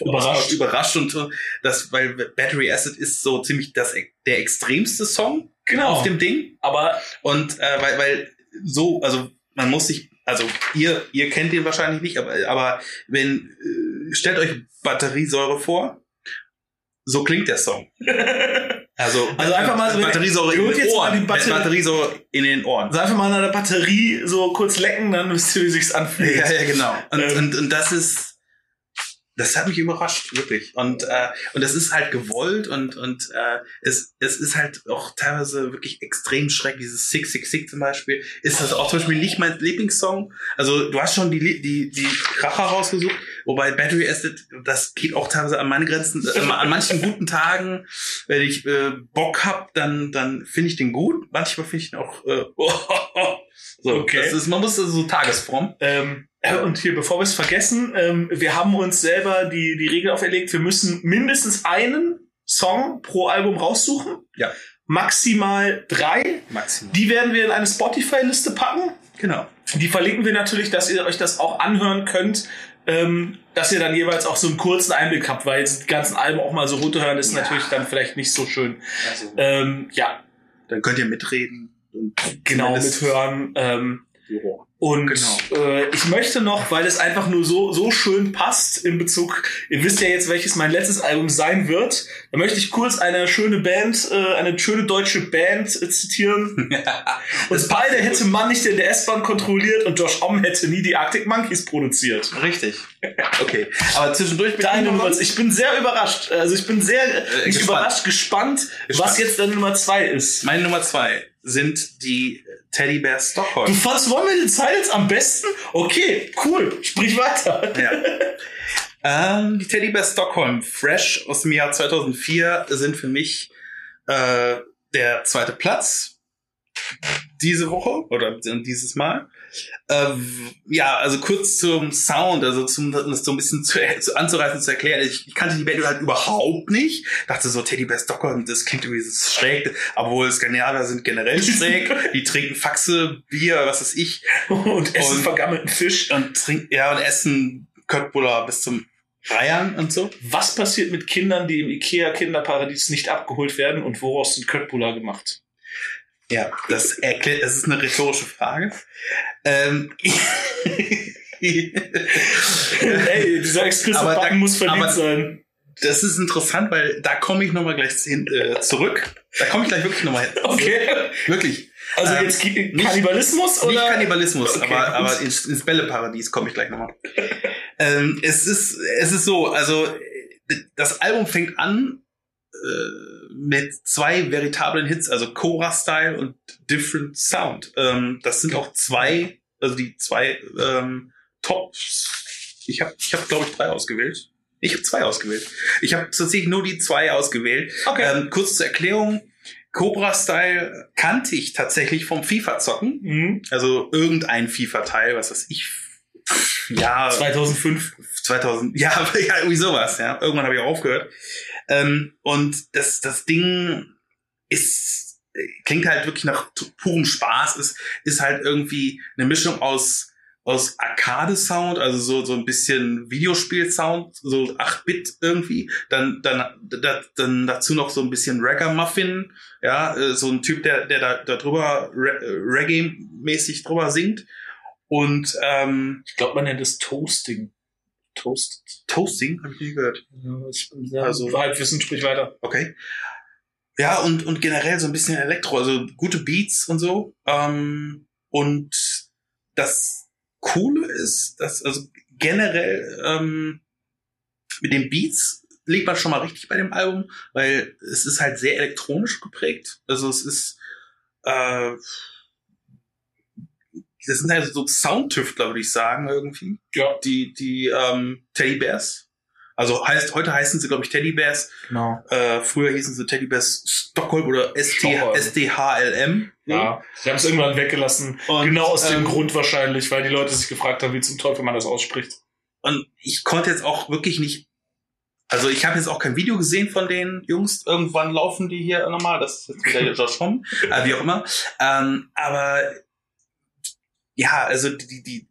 Überrascht. überrascht und das, weil Battery Acid ist so ziemlich das der extremste Song Genau. auf dem Ding aber und äh, weil, weil so, also man muss sich, also ihr, ihr kennt den wahrscheinlich nicht, aber, aber wenn, äh, stellt euch Batteriesäure vor, so klingt der Song. Also, Also einfach mal so- Batteriesäure in den Ohren. die Batter- Batteriesäure in den Ohren. also einfach mal an der Batterie so kurz lecken, dann wisst ihr, wie sich's anfühlt. Ja, ja, genau. Und, Ähm. und, und das ist, das hat mich überrascht, wirklich. Und, äh, und das ist halt gewollt und, und äh, es, es ist halt auch teilweise wirklich extrem schrecklich. Dieses 666 zum Beispiel ist das auch zum Beispiel nicht mein Lieblingssong. Also du hast schon die, die, die Kracher rausgesucht, wobei Battery Acid, das geht auch teilweise an meine Grenzen. Äh, an manchen guten Tagen, wenn ich äh, Bock hab, dann, dann finde ich den gut. Manchmal finde ich ihn auch äh, so. Okay. Das ist, man muss so tagesfromm. Ähm, äh, und hier, bevor wir es vergessen, ähm, wir haben uns selber die, die Regel auferlegt, wir müssen mindestens einen Song pro Album raussuchen. Ja. Maximal drei. Maximal. Die werden wir in eine Spotify-Liste packen. Genau. Die verlinken wir natürlich, dass ihr euch das auch anhören könnt, ähm, dass ihr dann jeweils auch so einen kurzen Einblick habt, weil jetzt die ganzen Alben auch mal so runterhören ist Ja. natürlich dann vielleicht nicht so schön. Also, Ähm, ja, dann könnt ihr mitreden. Genau, mithören. Ähm, und Genau. äh, ich möchte noch, weil es einfach nur so, so schön passt in Bezug, ihr wisst ja jetzt, welches mein letztes Album sein wird, da möchte ich kurz eine schöne Band, äh, eine schöne deutsche Band äh, zitieren. Und beide hätte man nicht in der S-Bahn kontrolliert und Josh Homme hätte nie die Arctic Monkeys produziert. Richtig. Okay. Aber zwischendurch bin Deine ich Nummer, was- ich bin sehr überrascht. Also ich bin sehr nicht gespannt. überrascht, gespannt, was Gespannt. jetzt deine Nummer zwei ist. Meine Nummer zwei sind die Teddy Bear Du Stockholm. fandst One Minute Silence am besten? Okay, cool. Sprich weiter. Ja. ähm, die Teddy Bear Stockholm, fresh aus dem Jahr 2004, sind für mich äh, der zweite Platz diese Woche oder dieses Mal. Äh, ja, also kurz zum Sound, also zum um das so ein bisschen zu, zu anzureißen, zu erklären. Ich, ich kannte die Band halt überhaupt nicht. Dachte so, Teddy Bear Stockholm, das klingt irgendwie so schräg, obwohl Skandinavier sind generell schräg. die trinken Faxe, Bier, was weiß ich Und essen Und- vergammelten Fisch. und trinken, ja, und essen Köttbullar bis zum Reiern und so. Was passiert mit Kindern, die im Ikea Kinderparadies nicht abgeholt werden und woraus sind Köttbullar gemacht? Ja, das erklärt, das ist eine rhetorische Frage. Ähm, Ey, dieser explizite Aber da- Button muss verliebt sein. das ist interessant, weil da komme ich nochmal gleich hin, äh, zurück. Da komme ich gleich wirklich nochmal hin. Okay. Wirklich. Also Ähm, jetzt Kannibalismus Nicht oder? Kannibalismus, Okay, aber, aber ins, ins Bälleparadies komme ich gleich nochmal. ähm, es ist, es ist so, also das Album fängt an äh, mit zwei veritablen Hits, also Cora Style und Different Sound. Ähm, das sind auch zwei, also die zwei ähm, Tops. Ich habe, ich hab, glaube ich, drei ausgewählt. Ich habe zwei ausgewählt. Ich habe tatsächlich nur die zwei ausgewählt. Okay. Ähm, kurz zur Erklärung. Cobra Style kannte ich tatsächlich vom FIFA-Zocken. Mhm. Also irgendein FIFA-Teil, was weiß ich. Ja, 2005. 2000, ja, ja, irgendwie sowas, ja. Irgendwann habe ich auch aufgehört. Ähm, und das, das Ding ist, klingt halt wirklich nach purem Spaß, ist, ist halt irgendwie eine Mischung aus, aus Arcade-Sound, also so, so ein bisschen Videospiel-Sound, so 8-Bit irgendwie, dann, dann, da, dann dazu noch so ein bisschen Ragamuffin, ja, äh, so ein Typ, der, der da, da drüber äh, Reggae-mäßig drüber singt. Und ähm, Ich glaube, man nennt es Toasting. Toasted. Toasting, habe ich nie gehört. Ja, ich, ja, Also- also Halbwissen, sprich weiter. Okay. Ja, und, und generell so ein bisschen Elektro, also gute Beats und so. Ähm, und das Coole ist, dass also generell ähm, mit den Beats liegt man schon mal richtig bei dem Album, weil es ist halt sehr elektronisch geprägt. Also es ist äh, das sind halt so Soundtüftler, würde ich sagen, irgendwie. Ja. Die, die ähm, Teddy Bears. Also heißt, heute heißen sie, glaube ich, Teddy Bears. Genau. Äh, früher hießen sie Teddy Bears Stockholm oder. SDHLM. Ja, sie haben es irgendwann weggelassen. Und, genau aus dem ähm, Grund wahrscheinlich, weil die Leute sich gefragt haben, wie zum Teufel man das ausspricht. Und ich konnte jetzt auch wirklich nicht. Also ich habe jetzt auch kein Video gesehen von den Jungs. Irgendwann laufen die hier nochmal. Das ist jetzt wieder Josh Homme, äh, wie auch immer. Ähm, aber ja, also die, die,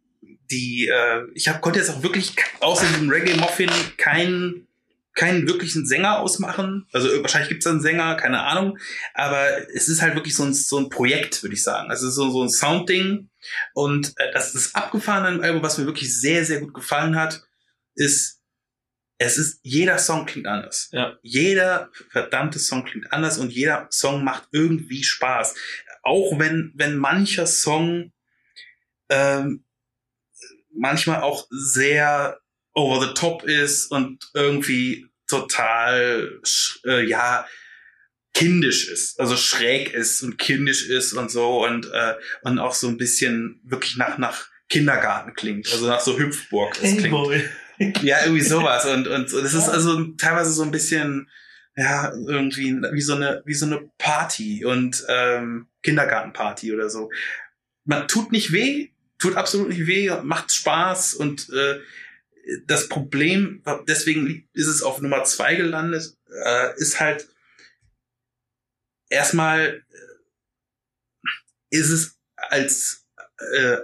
die, äh, ich hab, konnte jetzt auch wirklich außer diesem Reggae Muffin keinen keinen wirklichen Sänger ausmachen. Also äh, wahrscheinlich gibt's da einen Sänger, keine Ahnung. Aber es ist halt wirklich so ein, so ein Projekt, würde ich sagen. Also es ist so, so ein Soundding. Und äh, das, das Abgefahrene Album, was mir wirklich sehr, sehr gut gefallen hat, ist, es ist, jeder Song klingt anders. Ja. Jeder verdammte Song klingt anders und jeder Song macht irgendwie Spaß. Auch wenn, wenn mancher Song ähm, manchmal auch sehr over the top ist und irgendwie total, äh, ja, kindisch ist, also schräg ist und kindisch ist und so und, äh, und auch so ein bisschen wirklich nach, nach Kindergarten klingt, also nach so Hüpfburg es klingt. Ja, irgendwie sowas. Und, und das ist also teilweise so ein bisschen, ja, irgendwie wie so eine, wie so eine Party und ähm, Kindergartenparty oder so. Man tut nicht weh, tut absolut nicht weh, macht Spaß und äh, das Problem, deswegen ist es auf Nummer zwei gelandet, äh, ist halt erstmal äh, ist es als äh,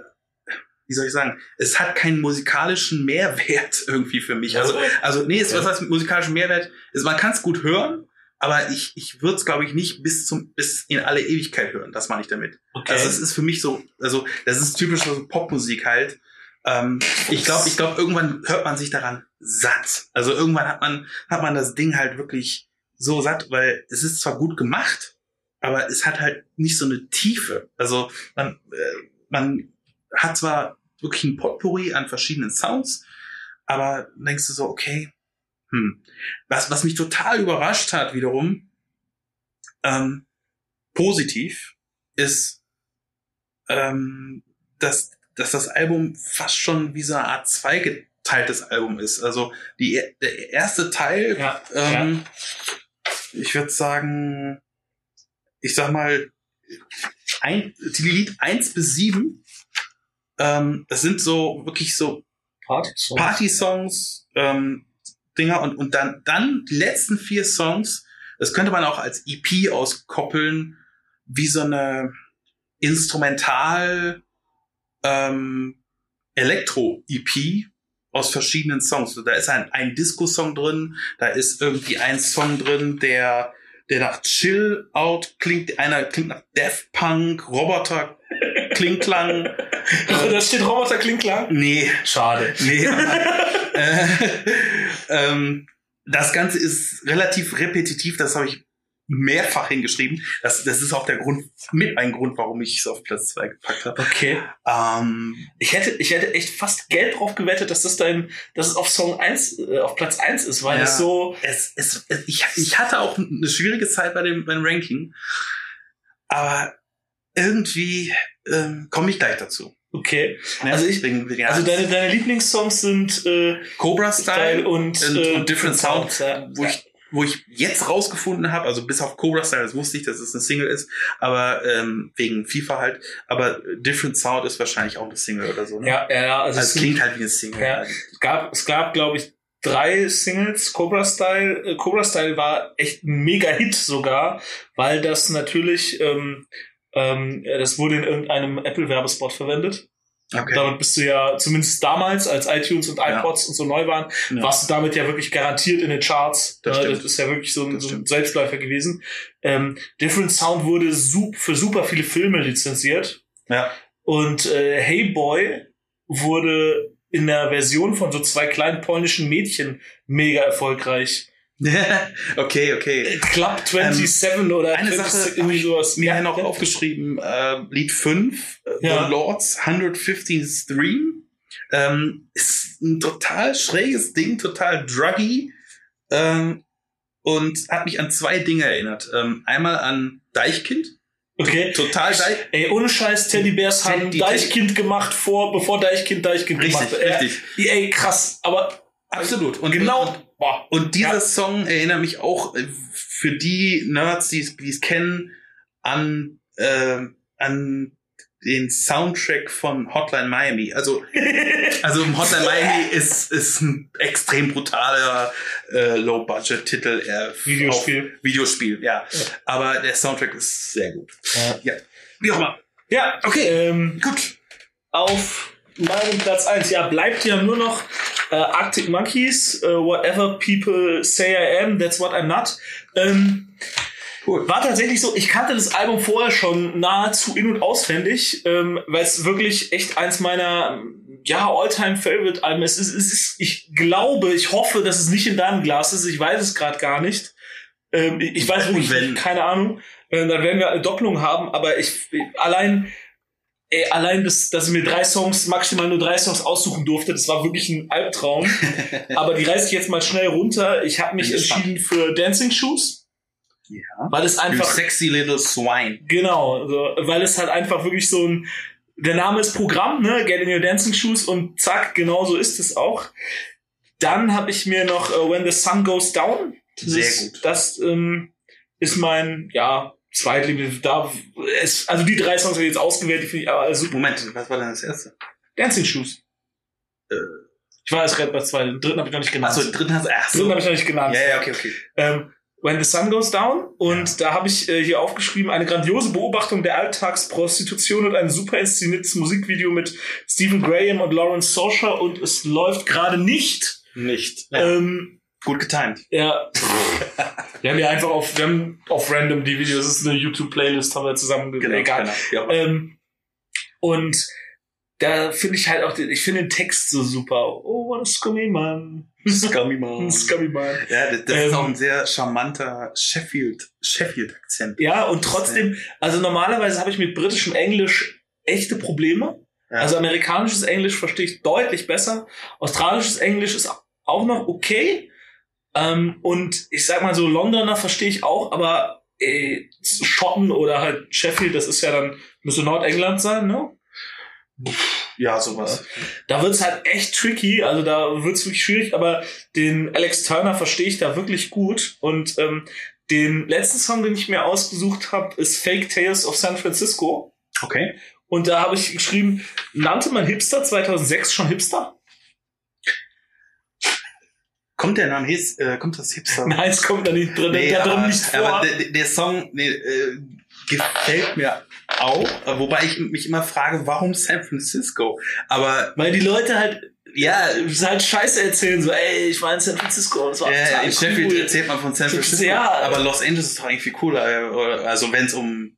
wie soll ich sagen, es hat keinen musikalischen Mehrwert irgendwie für mich. Also, also nee, es, was heißt musikalischen Mehrwert? Ist, man kann es gut hören, aber ich, ich würde es, glaube ich, nicht bis zum bis in alle Ewigkeit hören. Das meine ich damit. okay. Also es ist für mich so, also das ist typisch so Popmusik halt. Ähm, ich glaube, ich glaube, irgendwann hört man sich daran satt. Also irgendwann hat man hat man das Ding halt wirklich so satt, weil es ist zwar gut gemacht, aber es hat halt nicht so eine Tiefe. Also man äh, man hat zwar wirklich ein Potpourri an verschiedenen Sounds, aber denkst du so, okay, hm. Was, was mich total überrascht hat wiederum, ähm, positiv, ist, ähm, dass, dass das Album fast schon wie so eine Art zweigeteiltes Album ist. Also die, der erste Teil, ja, ähm, ich würde sagen, ich sag mal, ein, die Lied 1 bis 7, ähm, das sind so wirklich so Party-Song. Party-Songs, ähm, Dinger und, und dann, dann die letzten vier Songs, das könnte man auch als EP auskoppeln, wie so eine Instrumental ähm, Elektro-EP aus verschiedenen Songs. Da ist ein, ein Disco-Song drin, da ist irgendwie ein Song drin, der, der nach Chill Out klingt, einer klingt nach Death Punk, Roboter Klingklang. Also da steht Roboter klingt klar. Nee, Schade. Nee, äh, ähm, das Ganze ist relativ repetitiv, das habe ich mehrfach hingeschrieben. Das, das ist auch der Grund, mit ein Grund, warum ich es auf Platz zwei gepackt habe. Okay. Ähm, Ich hätte, ich hätte echt fast Geld drauf gewettet, dass das dein, dass es auf Song 1, äh, auf Platz 1 ist, weil Ja. es so, es, es, es, ich, ich hatte auch eine schwierige Zeit bei dem, beim Ranking, aber irgendwie ähm, komme ich gleich dazu. Okay. Ne? Also ich- Also deine, deine Lieblingssongs sind äh, Cobra Style und, und, äh, und Different Sound, ja. wo ich wo ich jetzt rausgefunden habe, also bis auf Cobra Style, das wusste ich, dass es eine Single ist, aber ähm, wegen FIFA halt, aber Different Sound ist wahrscheinlich auch eine Single oder so. Ne? Ja, ja, ja, also, also es, klingt halt wie eine Single. ja, es gab, es gab, glaube ich, drei Singles. Cobra Style, äh, Cobra Style war echt ein Mega-Hit sogar, weil das natürlich, ähm, ähm, das wurde in irgendeinem Apple-Werbespot verwendet. Okay. Damit bist du ja, zumindest damals, als iTunes und Ja. iPods und so neu waren, Ja. warst du damit ja wirklich garantiert in den Charts. Das Ja, stimmt. das ist ja wirklich so ein, so ein. Selbstläufer gewesen. Ähm, Different Sound wurde sup für super viele Filme lizenziert. Ja. Und äh, Hey Boy wurde in der Version von so zwei kleinen polnischen Mädchen mega erfolgreich. okay, okay. Club 27 oder Ähm, eine 26, Sache irgendwie sowas. Mir Ja, noch ja. aufgeschrieben, äh, Lied 5, äh, Ja. The Lords 115 Stream. Ähm, ist ein total schräges Ding, total druggy. Ähm, und hat mich an zwei Dinge erinnert. Ähm, einmal an Deichkind. Okay. Total Deich. Ey, ohne Scheiß, Teddybärs haben Deichkind gemacht vor, bevor Deichkind Deichkind Richtig, gemacht hat. richtig. Äh, ey, krass. Aber Absolut. Und genau, boah. Und dieser Ja. Song erinnert mich auch äh, für die Nerds, die es die es kennen, an, äh, an den Soundtrack von Hotline Miami. Also, also Hotline Miami ist, ist ein extrem brutaler äh, Low-Budget-Titel. Äh, Videospiel. Videospiel, ja. Ja. Aber der Soundtrack ist sehr gut. Ja. Ja. Wie auch immer. Ja, okay. Ähm, gut. Auf meinem Platz eins Ja, bleibt ja nur noch äh, Arctic Monkeys, äh, Whatever People Say I Am, That's What I'm Not. Ähm, Cool. War tatsächlich so, ich kannte das Album vorher schon nahezu in- und auswendig, ähm, weil es wirklich echt eins meiner ja, All-Time-Favorite-Alben ist. Es es ist. Ich glaube, ich hoffe, dass es nicht in deinem Glas ist. Ich weiß es gerade gar nicht. Ähm, ich, ich weiß wirklich keine Ahnung. Äh, dann werden wir eine Doppelung haben, aber ich allein Ey, allein, dass, dass ich mir drei Songs, maximal nur drei Songs aussuchen durfte, das war wirklich ein Albtraum. Aber die reiße ich jetzt mal schnell runter. Ich habe mich entschieden für Dancing Shoes, Ja. weil es You einfach sexy little swine. Genau, also, weil es halt einfach wirklich so ein, der Name ist Programm, ne? Get in your dancing shoes und zack, genau so ist es auch. Dann habe ich mir noch äh, When the Sun Goes Down. Das Sehr ist, gut. Das ähm, ist mein, ja, Zweitlieblings. Da, es, also die drei Songs habe ich jetzt ausgewählt, die finde ich aber alle super. Moment, was war denn das erste? Dancing Shoes. Äh. Ich war jetzt gerade bei zwei, den dritten habe ich noch nicht genannt. Achso, den dritten hast du. Ach den dritten habe ich noch nicht genannt. Ja, ja, okay, okay. Ähm, When the Sun Goes Down. Und da habe ich äh, hier aufgeschrieben, eine grandiose Beobachtung der Alltagsprostitution und ein super inszeniertes Musikvideo mit Stephen Graham und Lawrence Sosher und es läuft gerade nicht. Nicht. Ähm, Gut getimed. ja. wir haben ja einfach auf, wir haben auf random die Videos, das ist eine YouTube-Playlist, haben wir zusammen Genau, egal. genau. Ja. Ähm, und da finde ich halt auch, den, ich finde den Text so super. Oh, what a scummy man. Scummy Man. Scummy man. Ja, das, das Ähm, ist auch ein sehr charmanter Sheffield, Sheffield-Akzent. Ja, und trotzdem, also normalerweise habe ich mit britischem Englisch echte Probleme. Ja. Also amerikanisches Englisch verstehe ich deutlich besser. Australisches Englisch ist auch noch okay. Ähm, und ich sag mal so, Londoner verstehe ich auch, aber äh, Schotten oder halt Sheffield, das ist ja dann, müsste Nordengland sein, ne? ja, sowas. Da wird's halt echt tricky, also da wird's wirklich schwierig, aber den Alex Turner verstehe ich da wirklich gut. Und ähm, den letzten Song, den ich mir ausgesucht habe, ist Fake Tales of San Francisco. Okay. Und da habe ich geschrieben, nannte man Hipster 2006 schon Hipster? Kommt der Name, His, äh, kommt das Hipster? Nein, es kommt da nicht drin, Nee, da drin aber, nicht vor. aber der, der Song nee, äh, gefällt mir auch, wobei ich mich immer frage, warum San Francisco? Aber weil die Leute halt, ja, halt Scheiße erzählen, so, ey, ich war in San Francisco und es war äh, total in Sheffield cool. erzählt man von San ist Francisco, ja- aber Los Angeles ist doch eigentlich viel cooler. äh, Also wenn es um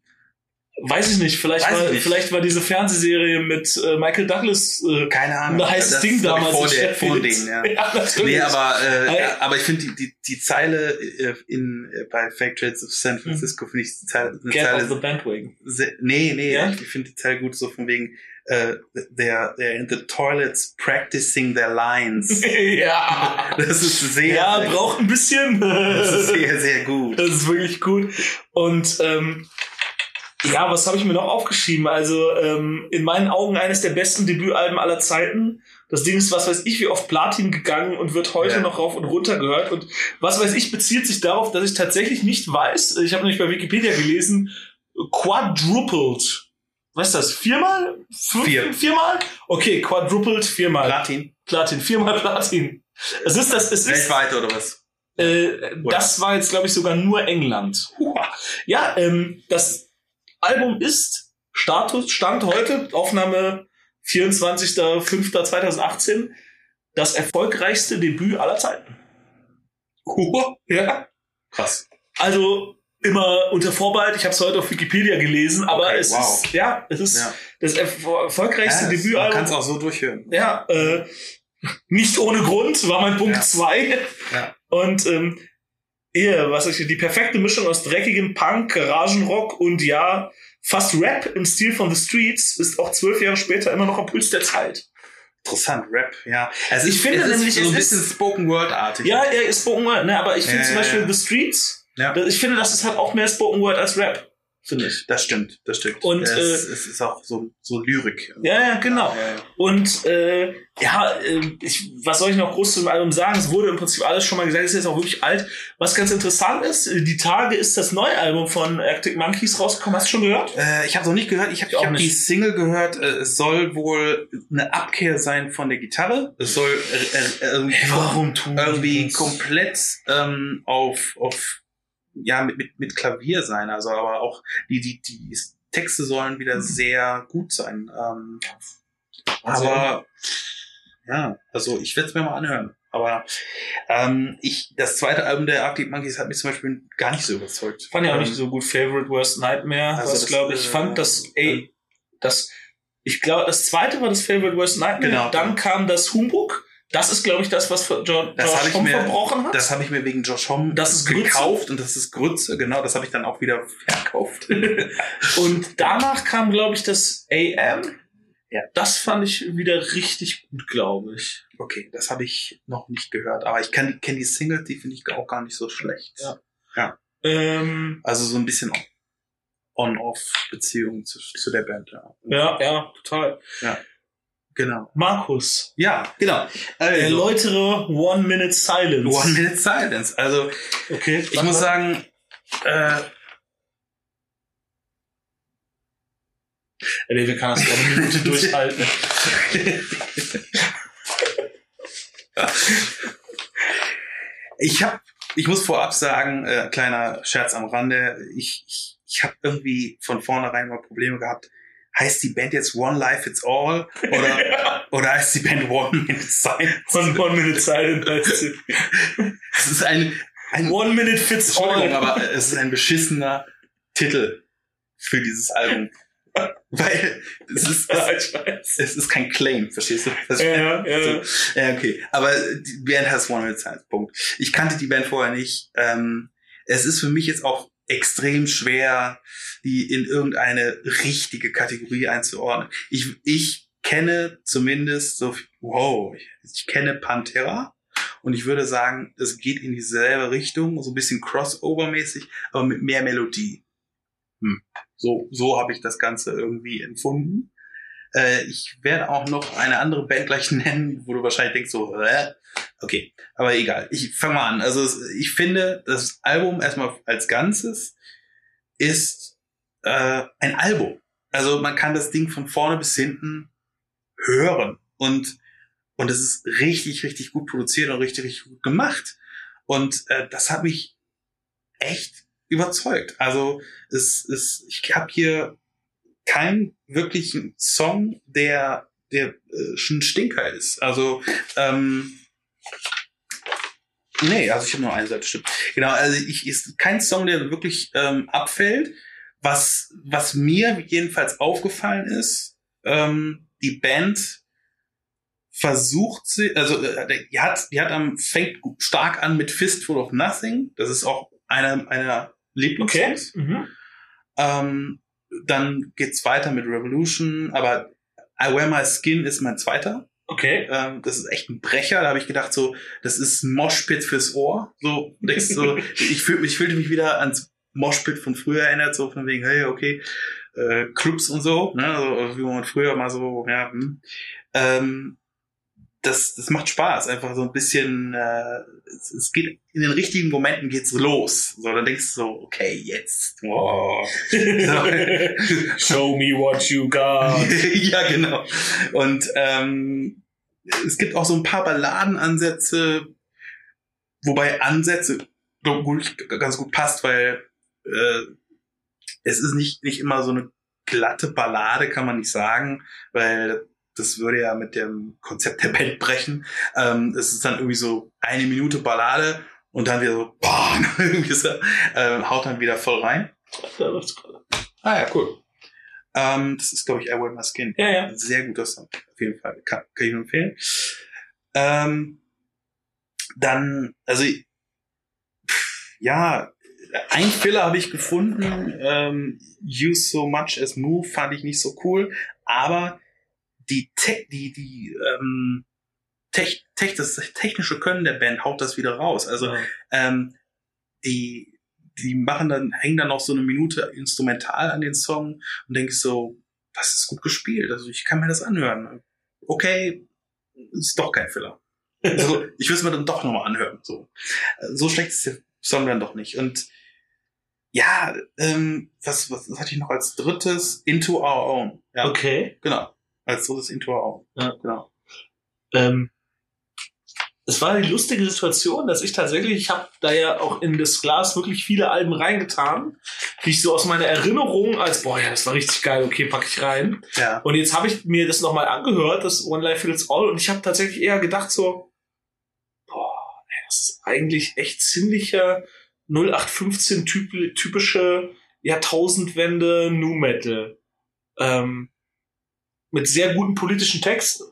Weiß ich nicht. Vielleicht, Weiß war, nicht. vielleicht war diese Fernsehserie mit äh, Michael Douglas äh, Keine Ahnung. ein heißes Ding damals. Vor, der, vor denen, ja. ja. Nee, aber, äh, Hey. ja, aber ich finde die, die, die Zeile äh, in, äh, bei Fake Trades of San Francisco finde ich die Zeile, eine Hm. Get off the Zeile bandwagon. sehr, nee, nee, Ja? ich finde die Zeile gut so von wegen äh, they're, they're in the toilets practicing their lines. ja. Das ist sehr, Ja, braucht ein bisschen. das ist sehr, sehr gut. Das ist wirklich gut. Und ähm, ja, was habe ich mir noch aufgeschrieben? Also ähm, in meinen Augen eines der besten Debütalben aller Zeiten. Das Ding ist, was weiß ich, wie oft Platin gegangen und wird heute Ja. noch rauf und runter gehört. Und was weiß ich, bezieht sich darauf, dass ich tatsächlich nicht weiß. Ich habe nämlich bei Wikipedia gelesen, quadrupled. Was ist das? Viermal? Fünf, Vier. Viermal? Okay, quadrupled viermal. Platin. Platin, viermal Platin. Es ist das, es ist, Weltweit oder was? äh, das war jetzt, glaube ich, sogar nur England. Ja, ähm, das Album ist Status, Stand heute, Aufnahme 24.05.2018, das erfolgreichste Debüt aller Zeiten. Ja. Krass. Also immer unter Vorbehalt, ich habe es heute auf Wikipedia gelesen, aber Okay, es wow. ist, ja, es ist Ja. das erfol- erfolgreichste Ja, das- man Debütalbum. kann es auch so durchhören. Ja, äh, nicht ohne Grund war mein Punkt Ja. 2. Ja. Und ähm, eher, was ich die perfekte Mischung aus dreckigem Punk, Garagenrock und ja, fast Rap im Stil von The Streets ist auch zwölf Jahre später immer noch am Puls der Zeit. Interessant, Rap, ja. Also Ich finde es ist nämlich, so ein es bisschen ist- Spoken Word-artig. Ja, er ist Spoken Word, ne, aber ich finde Ja, zum ja, Beispiel ja. The Streets, Ja. ich finde, das ist halt auch mehr Spoken Word als Rap, finde ich. Das stimmt, das stimmt. Und, es, äh, es ist auch so, so Lyrik. Ja, ja, genau. Ja, ja. Und äh, ja, äh, ich, was soll ich noch groß zum Album sagen? Es wurde im Prinzip alles schon mal gesagt, es ist jetzt auch wirklich alt. Was ganz interessant ist, äh, die Tage ist das neue Album von Arctic Monkeys rausgekommen. Hast du schon gehört? Äh, ich habe noch nicht gehört. Ich habe Ich auch ich hab die. Single gehört. Äh, es soll wohl eine Abkehr sein von der Gitarre. Es soll äh, äh, irgendwie, tun irgendwie komplett ähm, auf auf ja mit, mit mit Klavier sein. Also aber auch die die die Texte sollen wieder sehr gut sein. Ähm, aber ja, also ich werde es mir mal anhören. Aber ähm, ich, das zweite Album der Arctic Monkeys hat mich zum Beispiel gar nicht so überzeugt. Fand ich auch Ähm, nicht so gut. Favorite Worst Nightmare. Also was glaube ich, äh, fand das, ey, das, ich glaube, das zweite war das Favorite Worst Nightmare. Genau. Dann kam das Humbug. Das ist, glaube ich, das, was Das ich Tom mir- verbrochen hat. Das habe ich mir wegen Josh Homme Das ist Grütze? gekauft und das ist Grütze, genau, das habe ich dann auch wieder verkauft. Und danach kam, glaube ich, das AM. Ja. Das fand ich wieder richtig gut, glaube ich. okay, das habe ich noch nicht gehört, aber ich kenne kenn die Single, die finde ich auch gar nicht so schlecht. Ja. Ähm, Also so ein bisschen On-Off-Beziehung zu, zu der Band, ja. ja, ja, total. Genau. Markus, Ja, genau. Also, erläutere One Minute Silence. One Minute Silence. Also Okay. ich muss sagen, äh, Ey, wir können das eine Minute durchhalten. Ich habe, ich muss vorab sagen, äh, kleiner Scherz am Rande, ich, ich, ich habe irgendwie von vornherein mal Probleme gehabt. Heißt die Band jetzt One Life It's All oder, oder heißt die Band One Minute Silence? One, one Minute Silence. Es ist ein, ein One Minute Fits All. aber es ist ein beschissener Titel für dieses Album. Weil es ist, Ja, es, es ist kein Claim, verstehst du? Das Ja, ja, ja. Ja, okay. Aber die Band heißt One Minute Silence. Punkt. Ich kannte die Band vorher nicht. Ähm, es ist für mich jetzt auch extrem schwer, die in irgendeine richtige Kategorie einzuordnen. Ich, ich kenne zumindest so, wow, ich, ich kenne Pantera und ich würde sagen, es geht in dieselbe Richtung, so ein bisschen Crossover-mäßig, aber mit mehr Melodie. Hm. So, so habe ich das Ganze irgendwie empfunden. Äh, ich werde auch noch eine andere Band gleich nennen, wo du wahrscheinlich denkst so, äh, okay, aber egal. Ich fange mal an. Also ich finde, das Album erstmal als Ganzes ist äh, ein Album. Also man kann das Ding von vorne bis hinten hören und und es ist richtig, richtig gut produziert und richtig, richtig gut gemacht. Und äh, das hat mich echt überzeugt. Also es ist, ich habe hier keinen wirklichen Song, der der äh, schon Stinker ist. Also ähm, nee, also ich habe nur eine Seite, stimmt. Genau, also ich ist kein Song, der wirklich ähm, abfällt, was, was mir jedenfalls aufgefallen ist, ähm, die Band versucht sie, also äh, die hat, die hat am fängt stark an mit Fistful of Nothing. Das ist auch einer einer Lieblingssongs. Okay. Mhm. Ähm, dann geht's weiter mit Revolution, aber I Wear My Skin ist mein zweiter. Okay. Ähm, das ist echt ein Brecher. Da habe ich gedacht, so, das ist Moshpit fürs Ohr. So, denkst so ich, fühl, ich fühlte mich wieder ans Moshpit von früher erinnert, so von wegen, hey, okay, äh, Clubs und so, ne, also, wie man früher mal so, ja, hm. ähm, das, das macht Spaß, einfach so ein bisschen, äh, es, es geht, in den richtigen Momenten geht's los. So, dann denkst du so, okay, jetzt, oh. so. Show me what you got. ja, genau. Und ähm, es gibt auch so ein paar Balladenansätze, wobei Ansätze gut, ganz gut passt, weil äh, es ist nicht, nicht immer so eine glatte Ballade, kann man nicht sagen, weil das würde ja mit dem Konzept der Band brechen. Ähm, es ist dann irgendwie so eine Minute Ballade und dann wieder so, boah, irgendwie so, äh, haut dann wieder voll rein. Ja, gerade. Ah ja, cool. Ähm, das ist, glaube ich, I Want My Skin. Ja, ja. Sehr guter Song, auf jeden Fall. Kann, kann ich nur empfehlen. Ähm, dann, also, pff, ja, ein Filler habe ich gefunden. Ähm, Use So Much as Move fand ich nicht so cool, aber die, Te die, die ähm, Tech, Tech, das technische Können der Band haut das wieder raus. Also Ja. ähm, die, die machen dann, hängen dann noch so eine Minute instrumental an den Song und denke ich so, das ist gut gespielt. Also ich kann mir das anhören. Okay, ist doch kein Filler. Also, ich will es mir dann doch nochmal anhören. So. so schlecht ist der Song dann doch nicht. Und ja, ähm, was, was, was hatte ich noch als drittes? Into Our Own. Ja, Okay. genau. Als drittes Into Our Own. Ja. Genau. Ähm, es war die lustige Situation, dass ich tatsächlich, ich habe da ja auch in das Glas wirklich viele Alben reingetan, die ich so aus meiner Erinnerung als, boah, ja, das war richtig geil, okay, pack ich rein. Ja. Und jetzt habe ich mir das nochmal angehört, das One Life Fits All, und ich habe tatsächlich eher gedacht so, boah, ey, das ist eigentlich echt ziemlicher 0815 typ, typische Jahrtausendwende Nu Metal. Ähm, mit sehr guten politischen Texten.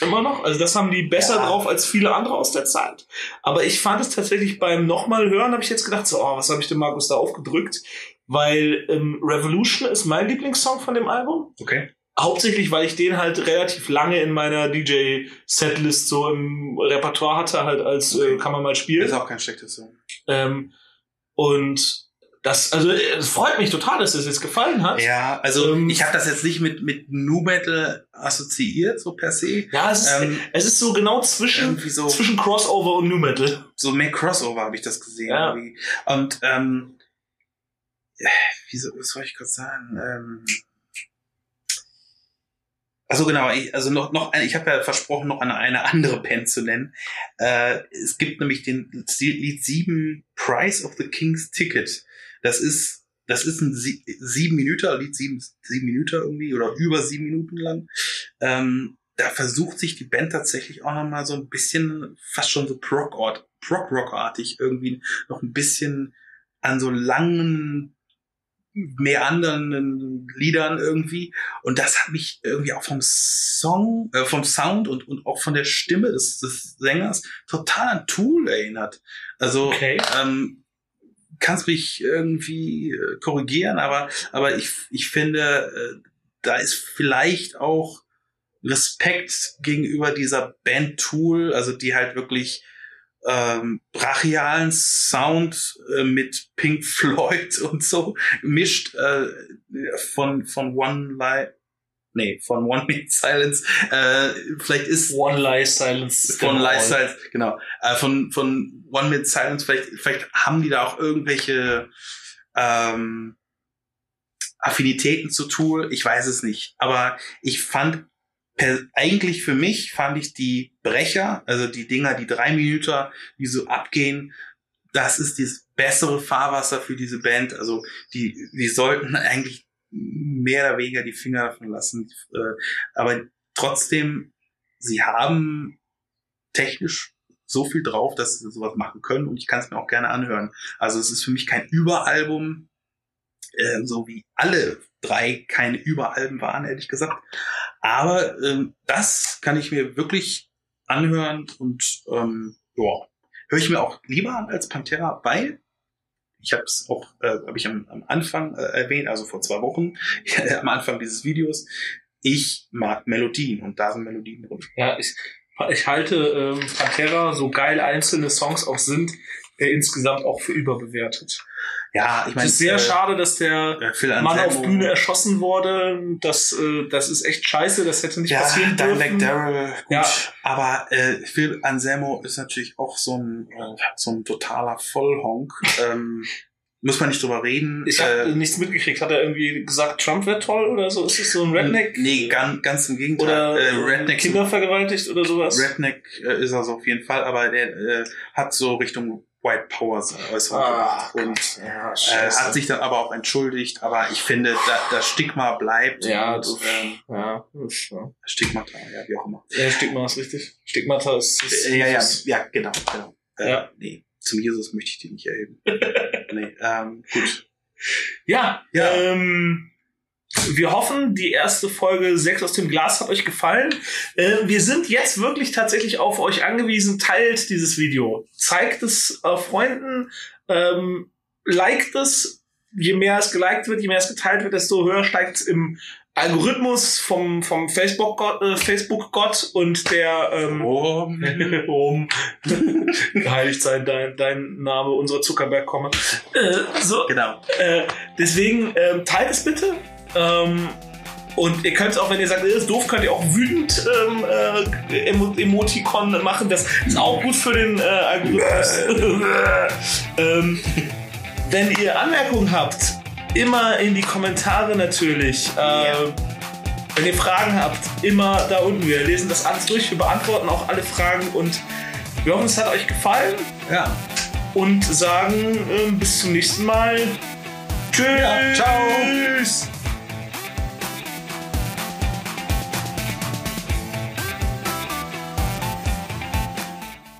Immer noch. Also das haben die besser Ja. drauf als viele andere aus der Zeit. Aber ich fand es tatsächlich beim nochmal hören, habe ich jetzt gedacht, so, oh, was habe ich dem Markus da aufgedrückt? Weil ähm, Revolution ist mein Lieblingssong von dem Album. Okay. Hauptsächlich, weil ich den halt relativ lange in meiner DJ-Setlist so im Repertoire hatte, halt als äh, kann man mal spielen. Ist auch kein schlechtes Song. Ähm, und das, also es freut mich total, dass es jetzt gefallen hat. Ja, also Ähm, ich habe das jetzt nicht mit mit Nu Metal assoziiert so per se. Ja, es ist, Ähm, es ist so genau zwischen, so zwischen Crossover und New Metal. so mehr Crossover habe ich das gesehen. Ja. irgendwie. Und ähm, äh, wie so, was soll ich kurz sagen? Ähm, also genau, ich, also noch noch eine, ich habe ja versprochen, noch eine, eine andere Band zu nennen. Äh, es gibt nämlich den Lied 7 Price of the King's Ticket. Das ist das ist ein sie sieben Minuten, Lied sieben, sieben Minuten irgendwie oder über sieben Minuten lang. Ähm, da versucht sich die Band tatsächlich auch noch mal so ein bisschen, fast schon so Prog-Rock-artig irgendwie noch ein bisschen an so langen, meandernden Liedern irgendwie. Und das hat mich irgendwie auch vom Song, äh, vom Sound und, und auch von der Stimme des, des Sängers total an Tool erinnert. Also, Okay. ähm, kannst mich irgendwie äh, korrigieren, aber, aber ich, ich finde, äh, da ist vielleicht auch Respekt gegenüber dieser Band Tool, also die halt wirklich ähm, brachialen Sound äh, mit Pink Floyd und so mischt äh, von von One Light nee von One Minute Silence äh, vielleicht ist One Lie Silence. von Genau. Life Silence, genau. Äh, von, von One Minute Silence, vielleicht, vielleicht haben die da auch irgendwelche ähm, Affinitäten zu Tool, ich weiß es nicht. Aber ich fand, per, eigentlich für mich fand ich die Brecher, also die Dinger, die drei Minuten, die so abgehen, das ist das bessere Fahrwasser für diese Band. Also die, die sollten eigentlich mehr oder weniger die Finger davon lassen. Äh, aber trotzdem, sie haben technisch so viel drauf, dass sie sowas machen können und ich kann es mir auch gerne anhören. Also es ist für mich kein Überalbum, äh, so wie alle drei keine Überalben waren, ehrlich gesagt. Aber ähm, das kann ich mir wirklich anhören und ähm, ja, höre ich mir auch lieber an als Pantera, weil ich habe es auch, äh, habe ich am, am Anfang äh, erwähnt, also vor zwei Wochen, am Anfang dieses Videos, ich mag Melodien und da sind Melodien drin. Ja, ich, ich halte ähm, Pantera, so geil einzelne Songs auch sind, äh, insgesamt auch für überbewertet. Ja, ich meine, es ist sehr äh, schade, dass der äh, Mann auf Bühne erschossen wurde. Das, äh, das ist echt scheiße. Das hätte nicht ja, passieren dann dürfen. Daryl, gut. Ja. Aber äh, Phil Anselmo ist natürlich auch so ein, äh, so ein totaler Vollhonk. ähm, muss man nicht drüber reden. Ich habe Äh, nichts mitgekriegt. Hat er irgendwie gesagt, Trump wäre toll oder so? Ist es so ein Redneck? Nee, ganz, ganz im Gegenteil. Oder äh, Redneck, Kinder vergewaltigt oder sowas? Redneck äh, ist er so auf jeden Fall, aber der äh, hat so Richtung White Power Äußerung Ah, gemacht. Und ja, äh, hat sich dann aber auch entschuldigt, aber ich finde, da, das Stigma bleibt. Ja, und, das- ähm, ja, ist, ja. Stigmata, ja, wie auch immer. ja, Stigma ist richtig. Stigmata ist, ist Äh, ja, ja, ja, genau, genau. Äh, Ja. Nee, zum Jesus möchte ich die nicht erheben. nee, ähm, gut. Ja, Ja. Ähm, wir hoffen, die erste Folge 6 aus dem Glas hat euch gefallen. Äh, wir sind jetzt wirklich tatsächlich auf euch angewiesen. Teilt dieses Video. Zeigt es äh, Freunden. Ähm, liked es. Je mehr es geliked wird, je mehr es geteilt wird, desto höher steigt es im Algorithmus vom, vom Facebook-Gott äh, Facebook -Gott und der ähm, Oh, um geheiligt sein dein, dein Name, unser Zuckerberg komme. Äh, so, genau. äh, deswegen ähm, teilt es bitte. Ähm, und ihr könnt auch, wenn ihr sagt, das ist doof, könnt ihr auch wütend ähm, äh, Emo Emoticon machen. Das ist auch gut für den äh, Algorithmus. ähm, wenn ihr Anmerkungen habt, immer in die Kommentare natürlich. Äh, Ja. Wenn ihr Fragen habt, immer da unten. Wir lesen das alles durch, wir beantworten auch alle Fragen und wir hoffen, es hat euch gefallen Ja. und sagen ähm, bis zum nächsten Mal. Tschüss. Ja, ciao.